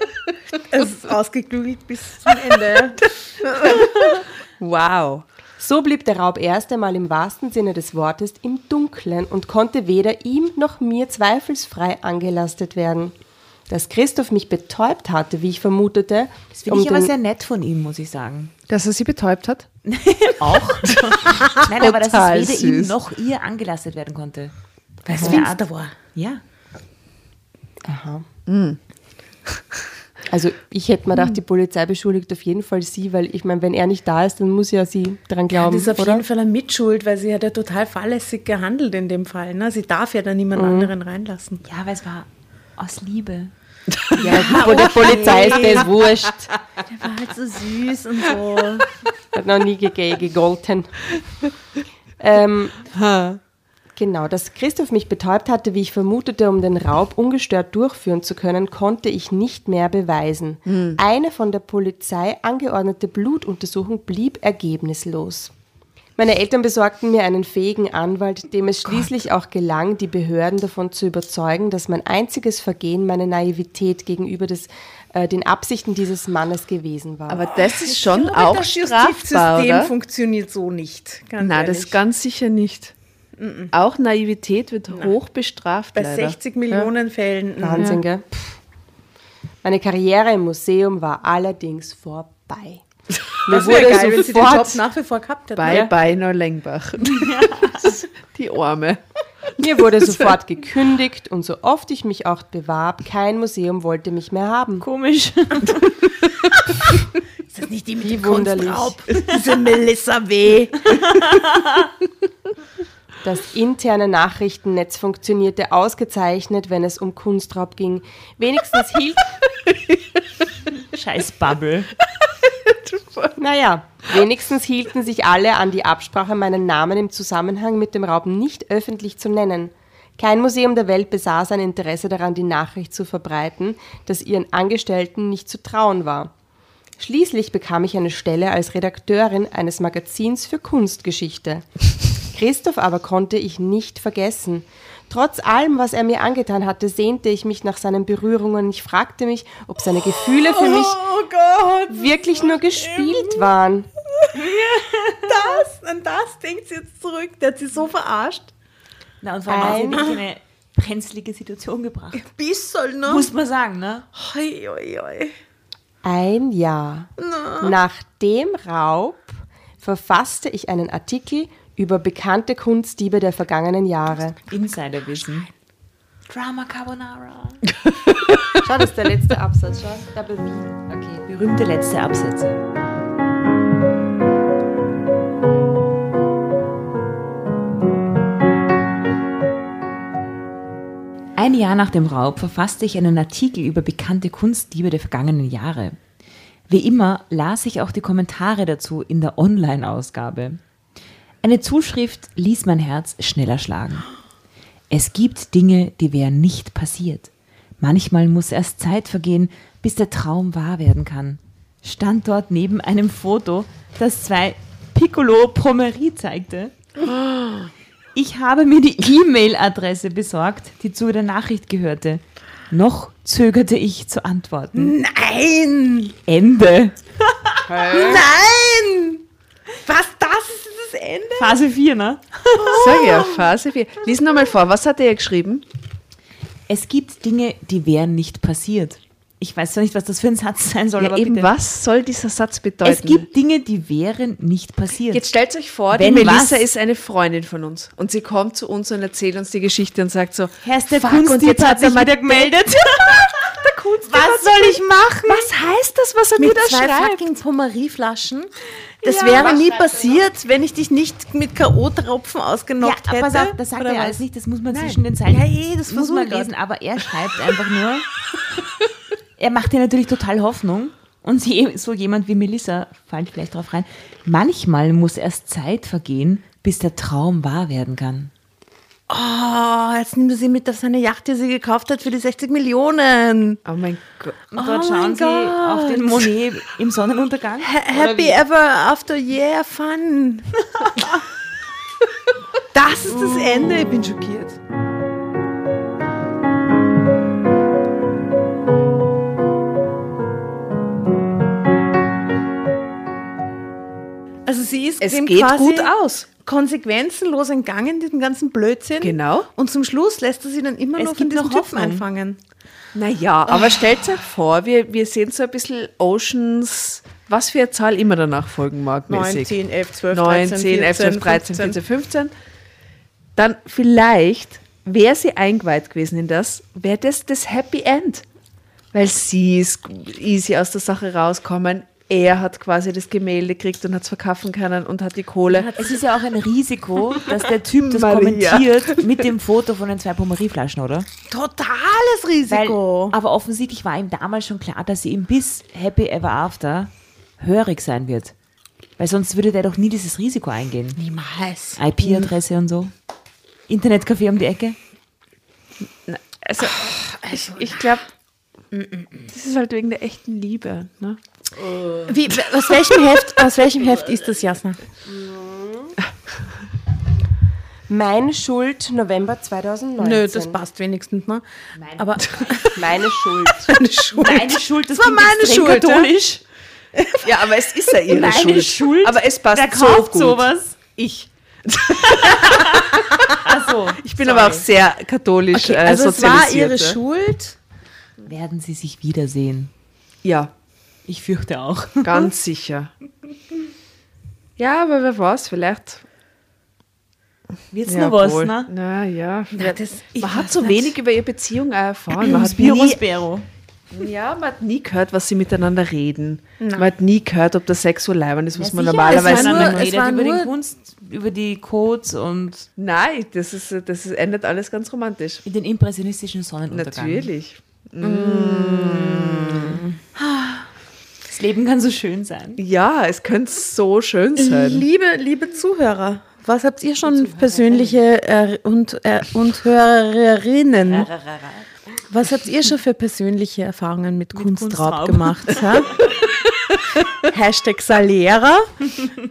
Es ist ausgeklügelt bis zum Ende. wow. So blieb der Raub erst einmal im wahrsten Sinne des Wortes im Dunkeln und konnte weder ihm noch mir zweifelsfrei angelastet werden dass Christoph mich betäubt hatte, wie ich vermutete. Das finde um ich aber sehr nett von ihm, muss ich sagen. Dass er sie betäubt hat? Auch. Nein, aber dass es weder süß. ihm noch ihr angelastet werden konnte. Weil es da war. Ja. Aha. Mm. Also ich hätte mir gedacht, die Polizei beschuldigt auf jeden Fall sie, weil ich meine, wenn er nicht da ist, dann muss ja sie dran glauben. Ja, das ist auf oder? jeden Fall eine Mitschuld, weil sie hat ja total fahrlässig gehandelt in dem Fall. Ne? Sie darf ja da niemand mhm. anderen reinlassen. Ja, weil es war aus Liebe. Ja, wo der Polizei ist das wurscht. Der war halt so süß und so. Hat noch nie gegolten. Ähm, genau, dass Christoph mich betäubt hatte, wie ich vermutete, um den Raub ungestört durchführen zu können, konnte ich nicht mehr beweisen. Hm. Eine von der Polizei angeordnete Blutuntersuchung blieb ergebnislos. Meine Eltern besorgten mir einen fähigen Anwalt, dem es schließlich Gott. auch gelang, die Behörden davon zu überzeugen, dass mein einziges Vergehen meine Naivität gegenüber des, äh, den Absichten dieses Mannes gewesen war. Aber das ist schon glaube, auch das strafbar, System funktioniert so nicht. Nein, das ganz sicher nicht. Mm Auch Naivität wird Nein. hoch bestraft. Bei leider. 60 Millionen ja. Fällen. Wahnsinn, ja. gell? Meine Karriere im Museum war allerdings vorbei. Mir das wurde geil, wenn sie den Job nach wie vor gehabt hätte. Bei ja. Beiner Lengbach. Ja. Die Arme. Mir wurde sofort gekündigt und so oft ich mich auch bewarb, kein Museum wollte mich mehr haben. Komisch. Ist das nicht die mit Wie dem wunderlich. Diese Melissa W. Das interne Nachrichtennetz funktionierte ausgezeichnet, wenn es um Kunstraub ging. Wenigstens hielt. Scheiß Bubble. Naja, wenigstens hielten sich alle an die Absprache, meinen Namen im Zusammenhang mit dem Raub nicht öffentlich zu nennen. Kein Museum der Welt besaß ein Interesse daran, die Nachricht zu verbreiten, dass ihren Angestellten nicht zu trauen war. Schließlich bekam ich eine Stelle als Redakteurin eines Magazins für Kunstgeschichte. Christoph aber konnte ich nicht vergessen. Trotz allem, was er mir angetan hatte, sehnte ich mich nach seinen Berührungen. Ich fragte mich, ob seine Gefühle für mich oh Gott, wirklich nur gespielt waren. Das, an das denkt sie jetzt zurück. Der hat sie so verarscht. Na, und vor allem hat sie in eine brenzlige Situation gebracht. Ein bisschen, ne? Muss man sagen, ne? Hoi, hoi, hoi. Ein Jahr Na. nach dem Raub verfasste ich einen Artikel über bekannte Kunstdiebe der vergangenen Jahre. Insiderwissen. Drama Carbonara. Schau, das ist der letzte Absatz. Schau, Double V. Okay, berühmte letzte Absätze. Ein Jahr nach dem Raub verfasste ich einen Artikel über bekannte Kunstdiebe der vergangenen Jahre. Wie immer las ich auch die Kommentare dazu in der Online-Ausgabe. Eine Zuschrift ließ mein Herz schneller schlagen. Es gibt Dinge, die wären nicht passiert. Manchmal muss erst Zeit vergehen, bis der Traum wahr werden kann. Stand dort neben einem Foto, das zwei Piccolo Pommerie zeigte. Ich habe mir die E-Mail-Adresse besorgt, die zu der Nachricht gehörte. Noch zögerte ich zu antworten. Nein! Ende. Nein! Was, das ist das Ende? Phase 4, ne? Sag ja, Phase 4. Lies nochmal vor, was hat er geschrieben? Es gibt Dinge, die wären nicht passiert. Ich weiß zwar nicht, was das für ein Satz sein soll, Ja, aber eben, bitte. was soll dieser Satz bedeuten? Es gibt Dinge, die wären nicht passiert. Jetzt stellt euch vor, Wenn die Melissa was? ist eine Freundin von uns und sie kommt zu uns und erzählt uns die Geschichte und sagt so, Herr der Fuck, und jetzt hat sich mal wieder gemeldet. der Kunst, Was soll ich machen? was heißt das, was er mir Mit da zwei schreibt? fucking Pomerieflaschen. Das Ja, wäre nie er passiert, wenn ich dich nicht mit K.O.-Tropfen Ja, ausgenockt aber hätte. auf, das sagt Oder er alles nicht, das muss man Nein. zwischen den Zeilen Ja, eh, das muss man grad. lesen, aber er schreibt einfach nur, er macht dir natürlich total Hoffnung und sie, so jemand wie Melissa fällt vielleicht drauf rein, manchmal muss erst Zeit vergehen, bis der Traum wahr werden kann. Oh, jetzt nimmt er sie mit auf seine Yacht, die sie gekauft hat für die 60 Millionen. Oh mein Gott. Und dort Oh schauen sie auf den Monet im Sonnenuntergang. Ha happy ever after yeah, fun. das ist das Ende, ich bin schockiert. Also sie ist Es geht gut aus. Konsequenzenlos entgangen, diesen ganzen Blödsinn. Genau. Und zum Schluss lässt er sie dann immer Es noch von diesem noch Typen einfangen. Naja, aber stellt euch vor, wir, wir sehen so ein bisschen Oceans, was für eine Zahl immer danach folgen mag. mäßig. 9, 10, 11, 12, 9, 13, 10, 11, 12, 13, 15. 14, 15. Dann vielleicht, wäre sie eingeweiht gewesen in das, wäre das das Happy End. Weil sie ist easy aus der Sache rauskommen. Er hat quasi das Gemälde gekriegt und hat es verkaufen können und hat die Kohle. Es ist ja auch ein Risiko, dass der Typ das Maria. kommentiert mit dem Foto von den zwei Pomerieflaschen, oder? Totales Weil, Risiko. aber offensichtlich war ihm damals schon klar, dass sie ihm bis Happy Ever After hörig sein wird. Weil sonst würde der doch nie dieses Risiko eingehen. Niemals. IP-Adresse und so. Internetcafé um die Ecke. Also, ich, ich glaube, das ist halt wegen der echten Liebe. Ne? Wie, aus, welchem Heft, aus welchem Heft ist das, Jasna? Meine Schuld, November 2019. Nö, das passt wenigstens. Ne? Aber Meine Schuld. meine Schuld. Meine Schuld, das, war klingt meine Schuld, ja. katholisch. Ja, aber es ist ja ihre Meine Schuld. Schuld? Aber es passt Wer so kauft gut. sowas? Ich. Achso. Ich bin aber auch sehr katholisch Okay, äh, also es war sozialisiert. ihre ja. Schuld. Werden sie sich wiedersehen? Ja, Ich fürchte auch. ganz sicher. Ja, aber wer weiß, vielleicht. Wird's ja, noch was, wohl. ne? Na ja, das- ich man hat so nicht. wenig über ihre Beziehung auch erfahren. Man hat, nie, ja, man hat nie gehört, was sie miteinander reden. Man hat nie gehört, ob das Sex so leibend ist, was man sicher, normalerweise. nur- redet über nur- den Kunst, über die Codes und Nein, das, ist, das ist, endet alles ganz romantisch. in den impressionistischen Sonnenuntergang. Natürlich. Das Leben kann so schön sein. Ja, es könnte so schön sein. Liebe, liebe Zuhörer, was habt ihr schon persönliche äh, und, äh, und Hörerinnen? Was habt ihr schon für persönliche Erfahrungen mit, Kunstraub, Kunstraub. gemacht? Ja? Hashtag Salera.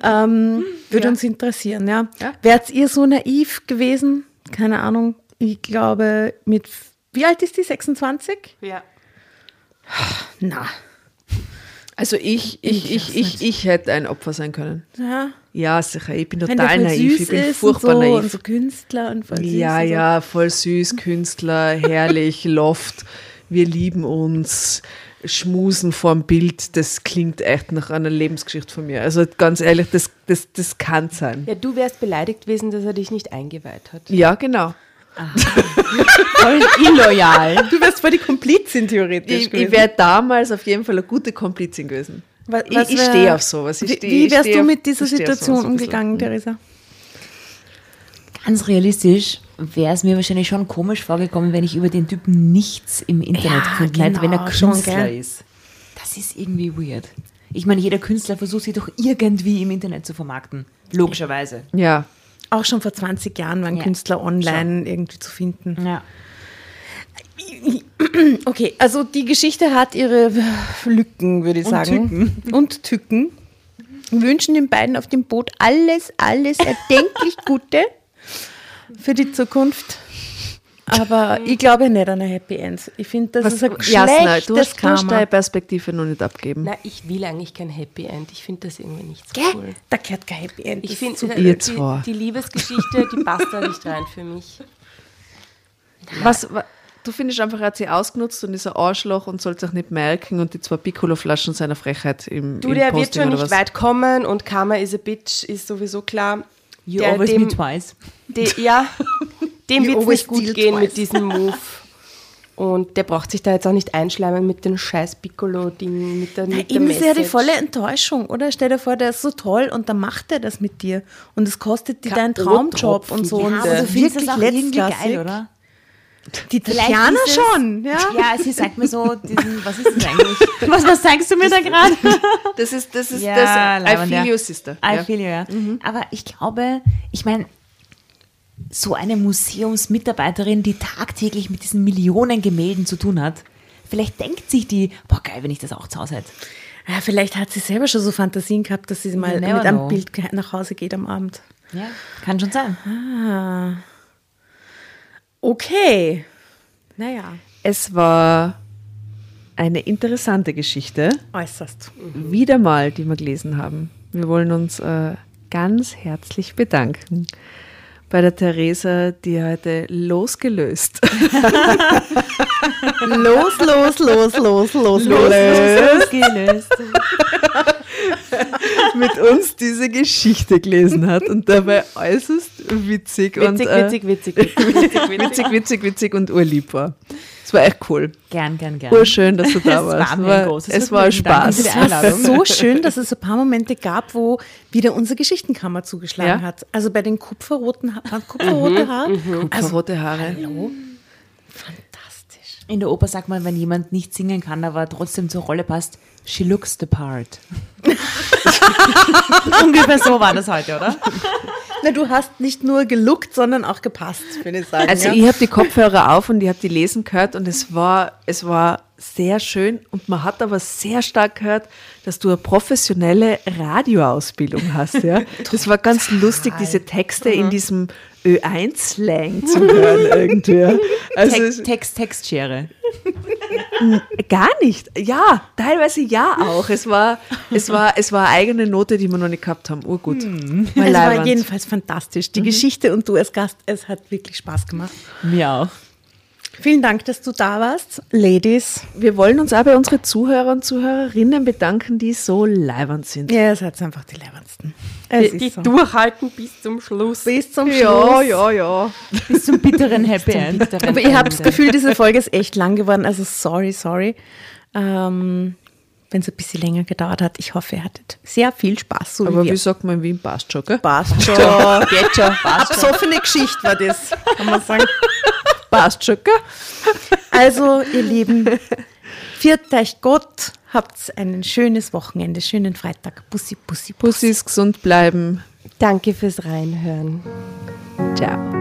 ähm, würde uns interessieren, ja. Ja. Wärt ihr so naiv gewesen? Keine Ahnung. Ich glaube, mit wie alt ist die? 26? Ja. Na. Also ich, ich, ich, ich, ich hätte ein Opfer sein können. Ja. Ja, sicher. Ich bin total voll naiv. süß Ich bin furchtbar und so, naiv. und so Künstler und voll süß ja, und so. ja, voll süß, Künstler, herrlich, Loft. Wir lieben uns. Schmusen vorm Bild, das klingt echt nach einer Lebensgeschichte von mir. Also ganz ehrlich, das, das, das kann sein. Ja, du wärst beleidigt gewesen, dass er dich nicht eingeweiht hat. Ja, genau. voll illoyal. Du wärst voll die Komplizin theoretisch Ich, ich wäre damals auf jeden Fall eine gute Komplizin gewesen. Was, ich ich stehe auf sowas. Ich wie, steh, wie wärst ich steh du mit dieser Situation umgegangen, Theresa? Ganz realistisch wäre es mir wahrscheinlich schon komisch vorgekommen, wenn ich über den Typen nichts im Internet Ja, gefunden hätte, wenn er genau, schon, Künstler ist. Das ist irgendwie weird. Ich meine, jeder Künstler versucht sich doch irgendwie im Internet zu vermarkten. Logischerweise. Ja. Auch schon vor 20 Jahren waren Ja, Künstler online irgendwie zu finden. Ja. Okay, also die Geschichte hat ihre Lücken, würde ich Und sagen. Und Tücken. Wir wünschen den beiden auf dem Boot alles, alles erdenklich Gute für die Zukunft. Aber ich glaube nicht an ein Happy End. Ich finde, das ist ein Jasna, schlechtes du hast, du hast Karma. deine Perspektive noch nicht abgeben. Na, ich will eigentlich kein Happy End. Ich finde das irgendwie nicht so Gell? cool. Da gehört kein Happy End. Ich finde, die, zwei. die Liebesgeschichte, die passt da nicht rein für mich. Was, wa- du findest einfach, er hat sie ausgenutzt und ist ein Arschloch und soll sich nicht merken und die zwei Piccolo-Flaschen seiner Frechheit im Du, im der wird Posting schon oder nicht was? weit kommen und Karma is a Bitch ist sowieso klar. You Der- always dem- me twice. De, ja, dem wird es nicht gut gehen twice. mit diesem Move. Und der braucht sich da jetzt auch nicht einschleimen mit dem scheiß Piccolo-Ding, mit der, mit der Ihm ist ja die volle Enttäuschung, oder? Stell dir vor, der ist so toll und dann macht er das mit dir. Und es kostet dir deinen Traumjob und so. Ja, und aber du findest das auch irgendwie geil, oder? Die Tatjana schon, ja. Ja, sie sagt mir so, diesen, was ist das eigentlich? Was, was zeigst du mir da gerade? Das ist, das ist Ja, das I feel you, Sister. I ja. feel you, ja. Aber ich glaube, ich meine, so eine Museumsmitarbeiterin, die tagtäglich mit diesen Millionen Gemälden zu tun hat, vielleicht denkt sich die, boah geil, wenn ich das auch zu Hause hätte. ja. Vielleicht hat sie selber schon so Fantasien gehabt, dass sie mal mit einem know. Bild nach Hause geht am Abend. Ja, kann schon sein. Okay. Naja, Es war eine interessante Geschichte, äußerst. wieder mal, die wir gelesen haben. Wir wollen uns äh, ganz herzlich bedanken bei der Theresa, die heute losgelöst Los, los, los, los, los, los. Losgelöst. mit uns diese Geschichte gelesen hat und dabei äußerst witzig, und Witzig, äh, witzig, witzig, witzig, witzig, witzig, witzig, witzig und urlieb war. Es war echt cool. Gern, gern, gern. Urschön, dass du da Es warst. war mir ein großes es war. Danke Spaß. die Einladung. so schön, dass es ein paar Momente gab, wo wieder unsere Geschichtenkammer zugeschlagen Ja? hat. Also bei den kupferroten ha waren kupferrote Haare. Also rote Haare. Fantastisch. In der Oper sagt man, wenn jemand nicht singen kann, aber trotzdem zur Rolle passt, she looks the part. Ungefähr so war das heute, oder? Na, du hast nicht nur geluckt, sondern auch gepasst, würde ich sagen. Also ja? ich habe die Kopfhörer auf und ich habe die lesen gehört und es war, es war sehr schön und man hat aber sehr stark gehört, dass du eine professionelle Radioausbildung hast. Ja? Das war ganz lustig, diese Texte in diesem Ö1-Slang zu hören irgendwie. Also Text, es- Text, Textschere. gar nicht. Ja, teilweise ja auch. Es war, es war, es war eine eigene Note, die wir noch nicht gehabt haben. Urgut. es war jedenfalls fantastisch. Die Geschichte und du als Gast, es hat wirklich Spaß gemacht. Mir auch. Vielen Dank, dass du da warst, Ladies. Wir wollen uns auch bei unseren Zuhörern und Zuhörerinnen bedanken, die so leibernd sind. Ja, ihr seid einfach die Leibendsten. Es Die ist so. durchhalten bis zum Schluss. Bis zum Schluss. Ja, ja, ja. Bis zum bitteren Happy End. Aber ich habe das Gefühl, diese Folge ist echt lang geworden. Also sorry, sorry. Ähm, Wenn es ein bisschen länger gedauert hat. Ich hoffe, ihr hattet sehr viel Spaß. So Aber wie wie sagt man in Wien, passt schon, gell? Passt schon. Geht schon, passt So für eine Geschichte war das, kann man sagen. Passt schon, gell? Also, ihr Lieben, viert euch Gott, habt ein schönes Wochenende, schönen Freitag. Bussi, bussi, bussi. Pussys gesund bleiben. Danke fürs Reinhören. Ciao.